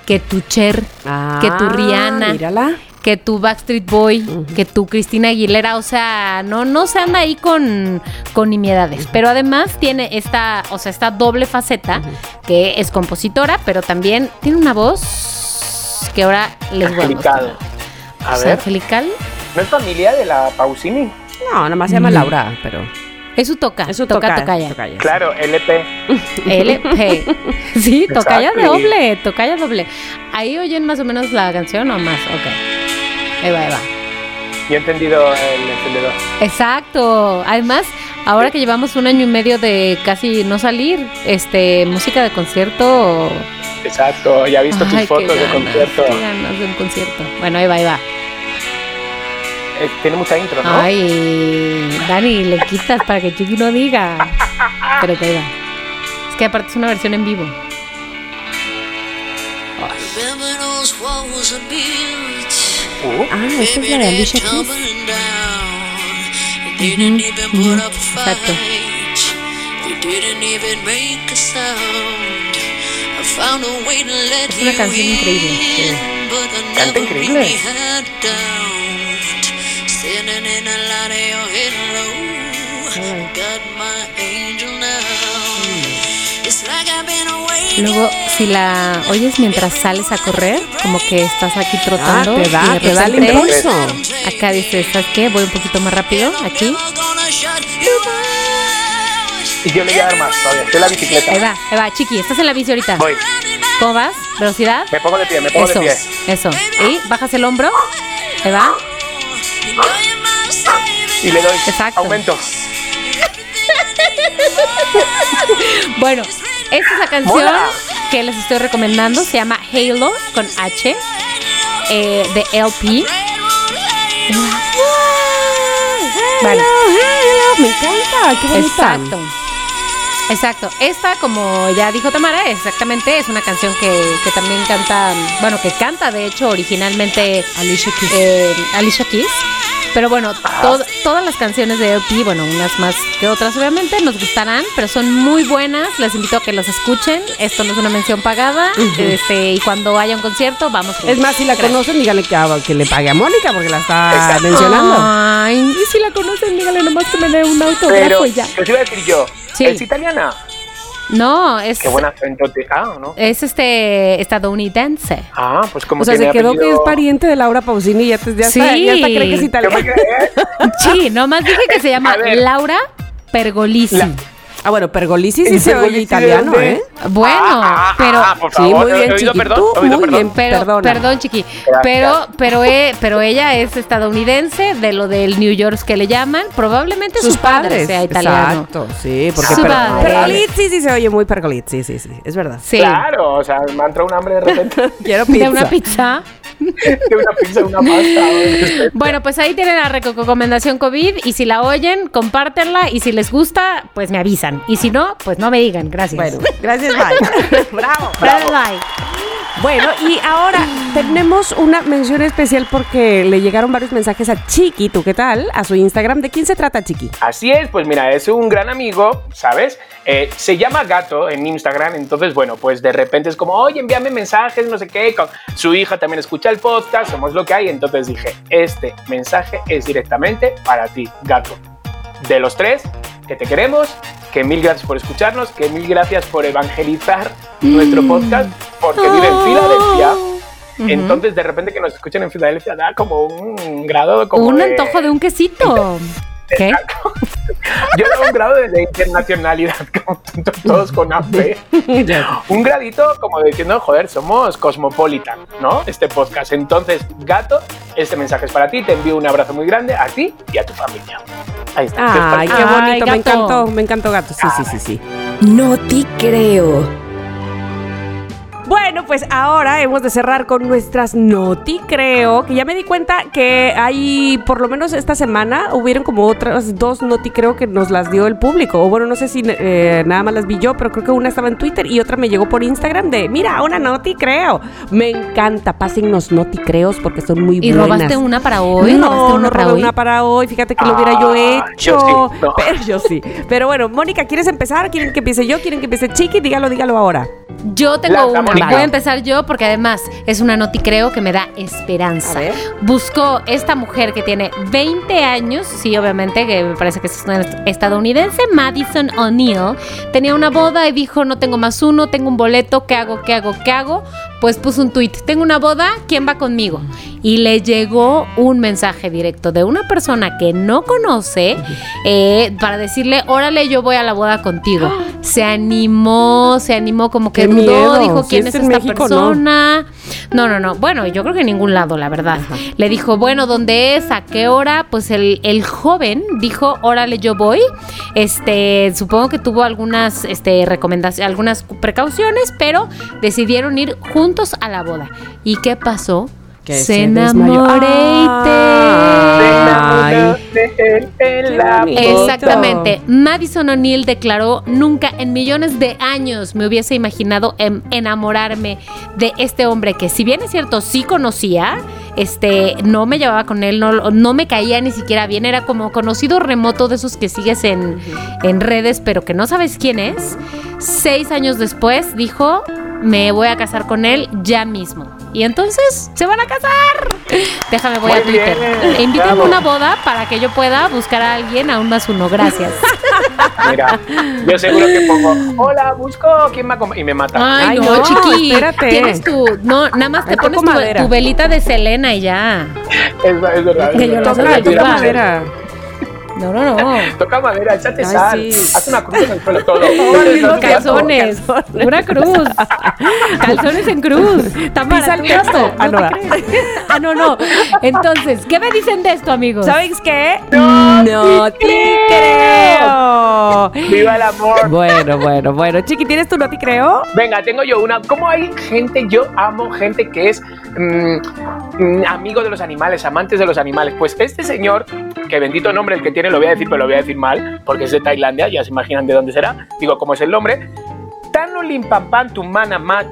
Que tu Cher, que tu Ah, Rihanna, Mírala. que tu Backstreet Boy, que tu Cristina Aguilera, o sea, no, no se anda ahí con, con nimiedades. Pero además tiene esta, o sea, esta doble faceta, que es compositora, pero también tiene una voz que ahora les voy a mostrar. Angelical. A ver, angelical. ¿no es familia de la Pausini? No, nada más se llama Laura, pero. Es su toca. Eso toca, toca, tocaya. tocaya. Claro, LP. LP. Sí, tocaya Exacto. doble, tocaya doble. Ahí oyen más o menos la canción o más. Ok. Ahí va, ahí va. Yo he entendido el encendedor. Exacto. Además, ahora que llevamos un año y medio de casi no salir, este, música de concierto. Exacto, ya he visto tus Ay, fotos de concierto. qué ganas de un concierto. Bueno, ahí va, ahí va. Eh, tiene mucha intro, ¿no? Ay, Dani, le quitas para que Chiqui no diga. Pero que ahí va. Es que aparte es una versión en vivo. Uh, Ah, esta es la de Alicia Keys. Exacto. Es una canción increíble. sí. Canta increíble. Luego, si la oyes mientras sales a correr, como que estás aquí trotando. Ah, te da, y te da el impulso. Acá dices, ¿sabes qué? Voy un poquito más rápido, aquí. y yo le voy a dar más todavía. Estoy en la bicicleta. Ahí va, ahí va, chiqui, estás en la bici ahorita. Voy. ¿Cómo vas? ¿Velocidad? Me pongo de pie, me pongo Eso, de pie. eso. Y bajas el hombro. Ahí va. Y le doy Exacto. aumento. Bueno, esta es la canción Mola. que les estoy recomendando. Se llama Halo con H eh, de LP. Vale. Me encanta, qué bonita. Exacto. Exacto. Esta, como ya dijo Tamara, exactamente es una canción que, que también canta, bueno, que canta de hecho originalmente Alicia Keys. eh, Alicia Keys. Pero bueno, to- todas las canciones de LP, bueno, unas más que otras obviamente, nos gustarán, pero son muy buenas. Les invito a que las escuchen. Esto no es una mención pagada. este Y cuando haya un concierto, vamos. Es más, si la Gracias. conocen, díganle que, que le pague a Mónica porque la está Exacto. mencionando. Ay, y si la conocen, dígale nomás que me dé un autógrafo Pero, y ya. ¿qué te iba a decir yo? Sí. ¿Es italiana? No, es, Qué buen acento te... Ah, ¿no? es este estadounidense. Ah, pues como O sea, se quedó que es pariente de Laura Pausini y ya, te- ya, está, Sí. ya está cree que es italiana. Sí, nomás dije que se llama. Laura Pergolisi. La- Ah, bueno, Pergolisi sí ¿Y se oye Pergolisi de italiano? ¿eh? Bueno, Ah, ah, pero ah, por Sí, muy bien, chiqui. perdón, Tú, muy perdón. bien. pero Perdona. perdón, chiqui, Gracias. pero pero pero ella es estadounidense de lo del New York que le llaman, probablemente Sus su padre padres. sea italiano. Exacto, sí, porque Su per- padre. Pergolizzi sí se oye muy Pergolizzi, sí, sí, es verdad. Sí. Claro, o sea, me ha entrado un hambre de repente Quiero De pizza. una pizza. De una pizza, una pasta. Bueno, pues ahí tienen la recomendación COVID y si la oyen, compártenla y si les gusta, pues me avisan. Y si no, pues no me digan. Gracias. Bueno, gracias, bye. Bravo. Bye, bye. Bueno, y ahora tenemos una mención especial porque le llegaron varios mensajes a Chiqui, ¿tú qué tal? A su Instagram. ¿De quién se trata, Chiqui? Así es, pues mira, es un gran amigo, ¿sabes? Eh, se llama Gato en Instagram, entonces, bueno, pues de repente es como, oye, envíame mensajes, no sé qué. Su hija también escucha el podcast, somos lo que hay, entonces dije, este mensaje es directamente para ti, Gato. De los tres, que te queremos, que mil gracias por escucharnos, que mil gracias por evangelizar nuestro podcast, porque vive en Filadelfia. Entonces, de repente que nos escuchen en Filadelfia da como un grado como Un de- antojo de un quesito. ¿Qué? Yo tengo un grado de, de internacionalidad, como todos con AP. Un gradito como diciendo, joder, somos cosmopolitan, ¿no? Este podcast. Entonces, gato, este mensaje es para ti. Te envío un abrazo muy grande a ti y a tu familia. Ahí está. ¿Qué os Ay, qué Ay, bonito, me encantó, me encantó gato. Sí, sí, sí, sí. No te creo. Bueno, pues ahora hemos de cerrar con nuestras noti, creo, que ya me di cuenta que hay, por lo menos esta semana, hubieron como otras dos noti, creo que nos las dio el público. O bueno, no sé si eh, nada más las vi yo, pero creo que una estaba en Twitter y otra me llegó por Instagram de, mira, una noti, creo. Me encanta, pásennos noti, creos, porque son muy ¿Y buenas. robaste una para hoy? No, ¿Robaste una no para robé hoy? una para hoy. Fíjate que lo hubiera yo Ah, hecho. yo sí, no. Pero yo sí. Pero bueno, Mónica, ¿quieres empezar? ¿Quieren que empiece yo? ¿Quieren que empiece Chiqui? Dígalo, dígalo ahora. Yo tengo Lanza, una. Voy a empezar yo porque además es una noti creo que me da esperanza. Buscó esta mujer que tiene 20 años, sí, obviamente, que me parece que es una estadounidense, Madison O'Neill. Tenía una boda y dijo, no tengo más uno, tengo un boleto, ¿qué hago, qué hago, qué hago? Pues puso un tweet, tengo una boda, ¿quién va conmigo? Y le llegó un mensaje directo de una persona que no conoce eh, para decirle, órale, yo voy a la boda contigo. Se animó, se animó como que Qué dudó, miedo. dijo, ¿quién es esta México, persona? No, no, no. Bueno, yo creo que en ningún lado, la verdad. Le dijo, bueno, ¿dónde es? ¿A qué hora? Pues el, el joven dijo, órale, yo voy. Este, supongo que tuvo algunas este, recomendaciones, algunas precauciones, pero decidieron ir juntos a la boda. ¿Y qué pasó? Que se, se desmayó. enamoreite. Ay. De él en la bonito. Exactamente. Madison O'Neill declaró, nunca en millones de años me hubiese imaginado em- enamorarme de este hombre que si bien es cierto, sí conocía, este, no me llevaba con él, no, no me caía ni siquiera bien, era como conocido remoto de esos que sigues en, en redes, pero que no sabes quién es. Seis años después dijo, me voy a casar con él ya mismo. Y entonces se van a casar. Déjame, voy Muy a Twitter. bien, Invítenme bravo. una boda para que yo pueda buscar a alguien a un más uno. Gracias. Mira, yo seguro que pongo, hola, busco quién me acom-", y me mata. Ay, Ay, no, no, chiqui. espérate. Tienes tu. No, nada más te pones tu, velita de Selena y ya. Es, es verdad. Que yo Mira, madera. No, no, no. Toca madera, échate Ay, sal. sí. Haz una cruz en el suelo todo. No, Calzones. calzones. Pura cruz. Calzones en cruz. Tamara, Pisa el tú piso. Ah, ¿No no, te. Ah, no, no. Entonces, ¿qué me dicen de esto, amigos? ¿Sabes qué? No, te creo. ¡Viva el amor! Bueno, bueno, bueno. Chiqui, ¿tienes tu noti creo? Venga, tengo yo una. ¿Cómo hay gente? Yo amo gente que es mm, mm, amigo de los animales, amantes de los animales. Pues este señor, que bendito nombre el que tiene, lo voy a decir, pero lo voy a decir mal, porque es de Tailandia, ya se imaginan de dónde será. Digo, ¿cómo es el nombre? Tano Limpampan Tumana Mat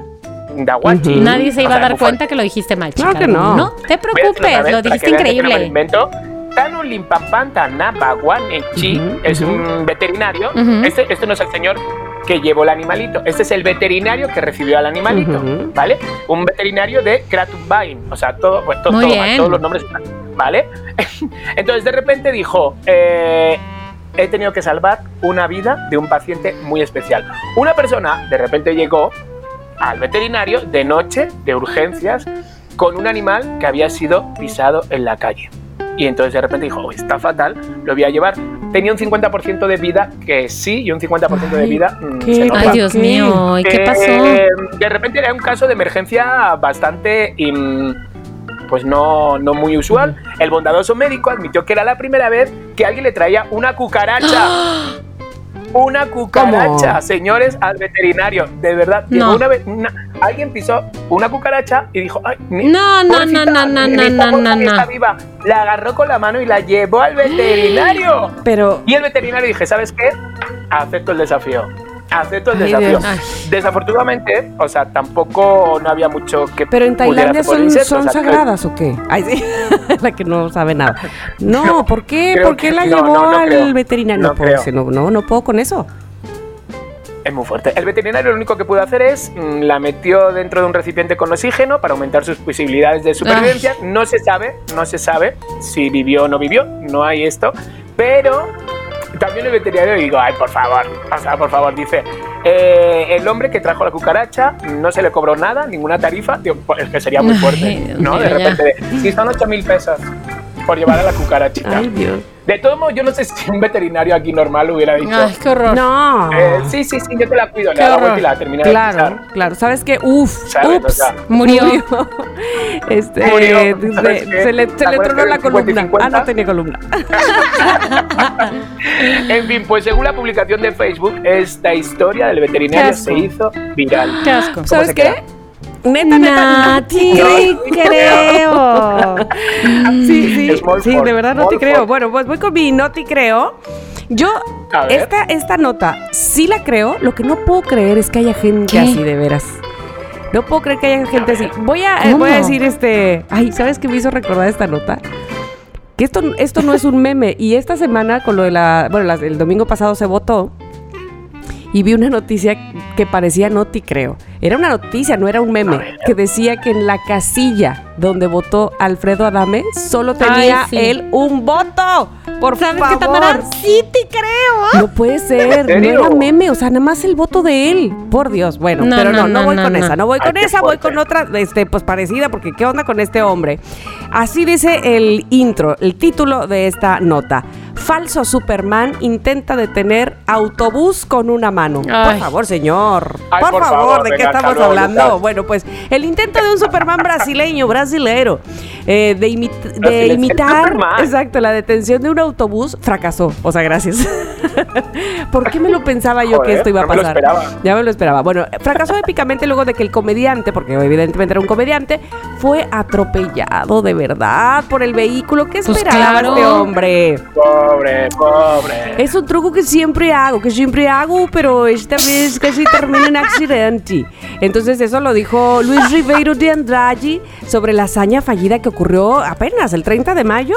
Dawachi. Nadie se iba O sea, a dar cuenta que lo dijiste mal, Claro chica. que no. No te preocupes, vez lo dijiste increíble. invento. Tano Ujú, es un veterinario. Este, este no es el señor que llevó el animalito. Este es el veterinario que recibió al animalito, Ujú. ¿vale? Un veterinario de Kratubbain. O sea, todo, pues, todo, todo todos los nombres están, ¿vale? Entonces, de repente dijo, eh, he tenido que salvar una vida de un paciente muy especial. Una persona, de repente llegó al veterinario de noche, de urgencias, con un animal que había sido pisado en la calle. Y entonces de repente dijo, "Oh, está fatal, lo voy a llevar. Tenía un 50% de vida que sí y un 50% de vida mm, qué se. Ay, Dios mío, ¿y qué Eh, pasó? de repente era un caso de emergencia bastante, pues no, no muy usual. El bondadoso médico admitió que era la primera vez que alguien le traía una cucaracha. Una cucaracha, ¿Cómo? señores, al veterinario. De verdad, No. una vez, una- alguien pisó una cucaracha y dijo, ay, mi- No, no, no, no, no, no, no, no, que está no. viva. La agarró con la mano y la llevó al veterinario. Pero, Y el veterinario dije, ¿sabes qué? Acepto el desafío. Acepto el Ay, desafío. Desafortunadamente, o sea, tampoco no había mucho que pero en Tailandia son, insectos, son o sea, sagradas o qué? Ay, sí. la que no sabe nada. No, ¿por qué? ¿Por qué la llevó no, no al creo. veterinario? No No, puedo, creo. si no, no, no puedo con eso. Es muy fuerte. El veterinario lo único que pudo hacer es mm, la metió dentro de un recipiente con oxígeno para aumentar sus posibilidades de supervivencia. No se sabe, no se sabe si vivió o no vivió, no hay esto, pero también el veterinario digo, ay, por favor, o sea, por favor, dice, eh, el hombre que trajo la cucaracha no se le cobró nada, ninguna tarifa, pues, es que sería muy Ay, fuerte, Dios ¿no? De repente, si son 8 mil pesos por llevar a la cucarachita. Ay, Dios. De todo modo, yo no sé si un veterinario aquí normal hubiera dicho, Ay, qué horror. No. eh, sí, sí, sí, yo te la cuido, le la vuelta y la termina de Claro, pisar. claro. ¿Sabes qué? Uf, ¿Sabes? O ups, sea, murió. Este, Murió. se- le, ¿Te se le tronó la era 50 y columna. 50? Ah, no tenía columna. En fin, pues según la publicación de Facebook, esta historia del veterinario se hizo viral. Qué asco. ¿Cómo ¿Sabes qué? queda? Neta, neta, no te creo. Sí, sí, sí, de verdad no te creo. Bueno, pues voy con mi no te creo. Yo, esta, esta nota sí la creo. Lo que no puedo creer es que haya gente ¿Qué? así, de veras. No puedo creer que haya gente así. Voy a, eh, voy a decir este. Ay, ¿sabes qué me hizo recordar esta nota? Que esto, esto no es un meme. Y esta semana, con lo de la. Bueno, la- el domingo pasado se votó. Y vi una noticia que parecía noti, creo. Era una noticia, no era un meme. Que decía que en la casilla donde votó Alfredo Adame solo tenía Ay, sí. él un voto. Por ¿Sabes favor. qué, Tamara? Sí te creo. No puede ser, no era meme, o sea, nada más el voto de él. Por Dios, bueno, No, pero no, no, no, voy no, con no. esa, no voy con esa, voy con otra, este, pues parecida, porque ¿qué onda con este hombre? Así dice el intro, el título de esta nota. Falso Superman intenta detener autobús con una mano. Por favor, señor. Ay, por, por favor, favor, ¿de qué estamos hablando? Bueno, pues el intento de un Superman brasileño, brasilero, eh, de, imi- de imitar, Superman. exacto, la detención de un autobús fracasó. O sea, gracias. ¿Por qué me lo pensaba yo que Joder, esto iba a no me lo pasar? esperaba. Ya me lo esperaba. Bueno, fracasó épicamente luego de que el comediante, porque evidentemente era un comediante, fue atropellado de verdad por el vehículo. ¿Qué Pues esperaba claro. este hombre? Pobre, pobre. Es un truco que siempre hago, que siempre hago, pero esta vez casi termina en accidente. Entonces eso lo dijo Luis Ribeiro de Andrade sobre la hazaña fallida que ocurrió apenas el 30 de mayo.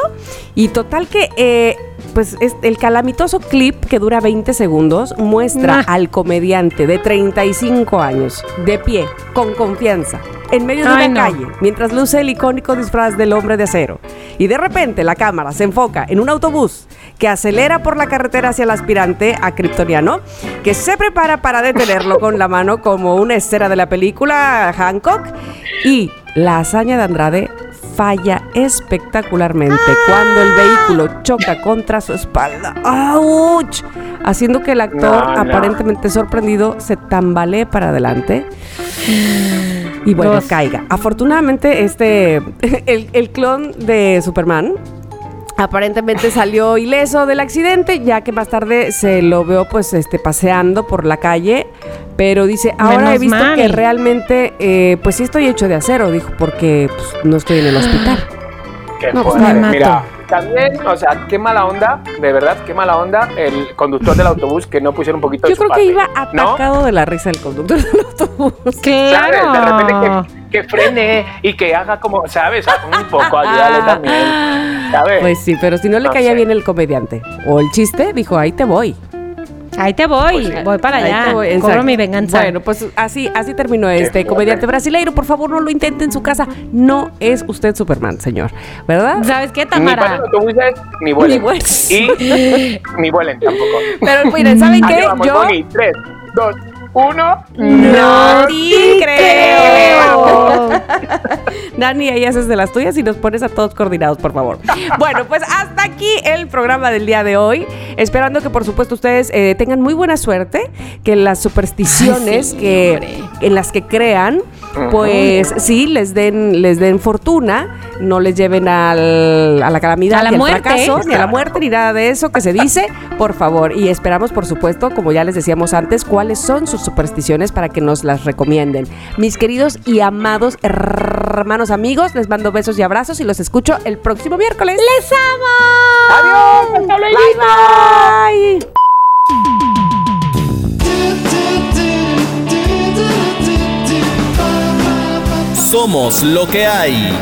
Y total que, eh, pues es- el calamitoso clip que dura 20 segundos muestra Nah. al comediante de 35 años, de pie, con confianza, en medio de Ay, una no. calle, mientras luce el icónico disfraz del hombre de acero. Y de repente la cámara se enfoca en un autobús que acelera por la carretera hacia el aspirante a Kryptoniano, que se prepara para detenerlo con la mano como una escena de la película Hancock. Y la hazaña de Andrade falla espectacularmente cuando el vehículo choca contra su espalda. ¡Auch! Haciendo que el actor, No, no. aparentemente sorprendido, se tambalee para adelante y bueno, caiga. Afortunadamente, este, el, el clon de Superman aparentemente salió ileso del accidente, ya que más tarde se lo veo pues este paseando por la calle, pero dice, ahora Menos he visto mal. que realmente eh, pues sí estoy hecho de acero, dijo, porque pues, no estoy en el hospital. Qué No, pues, fuerte. me mato. Mira, también, o sea, qué mala onda, de verdad, qué mala onda el conductor del autobús que no pusiera un poquito de Yo su creo que iba parte, ¿no? atacado de la risa el conductor del autobús. ¿Sabes? Claro. De repente que, que frene y que haga como, ¿sabes? Un poco, ayúdale también. ¿Sabes? Pues sí, pero si no le No caía sé. bien el comediante o el chiste, dijo, ahí te voy. Ahí te voy, Pues voy para allá. voy, Cobro mi venganza. Bueno, pues así, así terminó este comediante brasileiro. Por favor, no lo intente en su casa. No es usted Superman, señor. ¿Verdad? ¿Sabes qué, ni Tamara? autobuses, ni vuelen. Ni vuelen. Y ni vuelen tampoco. Pero miren, ¿saben qué? Yo Bonnie. Tres, dos, uno. no sí creo. creo. Dani, ahí haces de las tuyas y nos pones a todos coordinados, por favor. Bueno, pues hasta aquí el programa del día de hoy. Esperando que, por supuesto, ustedes eh, tengan muy buena suerte, que las supersticiones Ay, sí, que, en las que crean, pues sí, les den, les den fortuna, no les lleven al- a la calamidad, A la ni al muerte. fracaso, ni a la muerte, ni nada de eso que se dice, por favor. Y esperamos, por supuesto, como ya les decíamos antes, cuáles son sus supersticiones para que nos las recomienden. Mis queridos y amados hermanos amigos, les mando besos y abrazos y los escucho el próximo miércoles. ¡Les amo! Adiós. Bye bye. Somos lo que hay.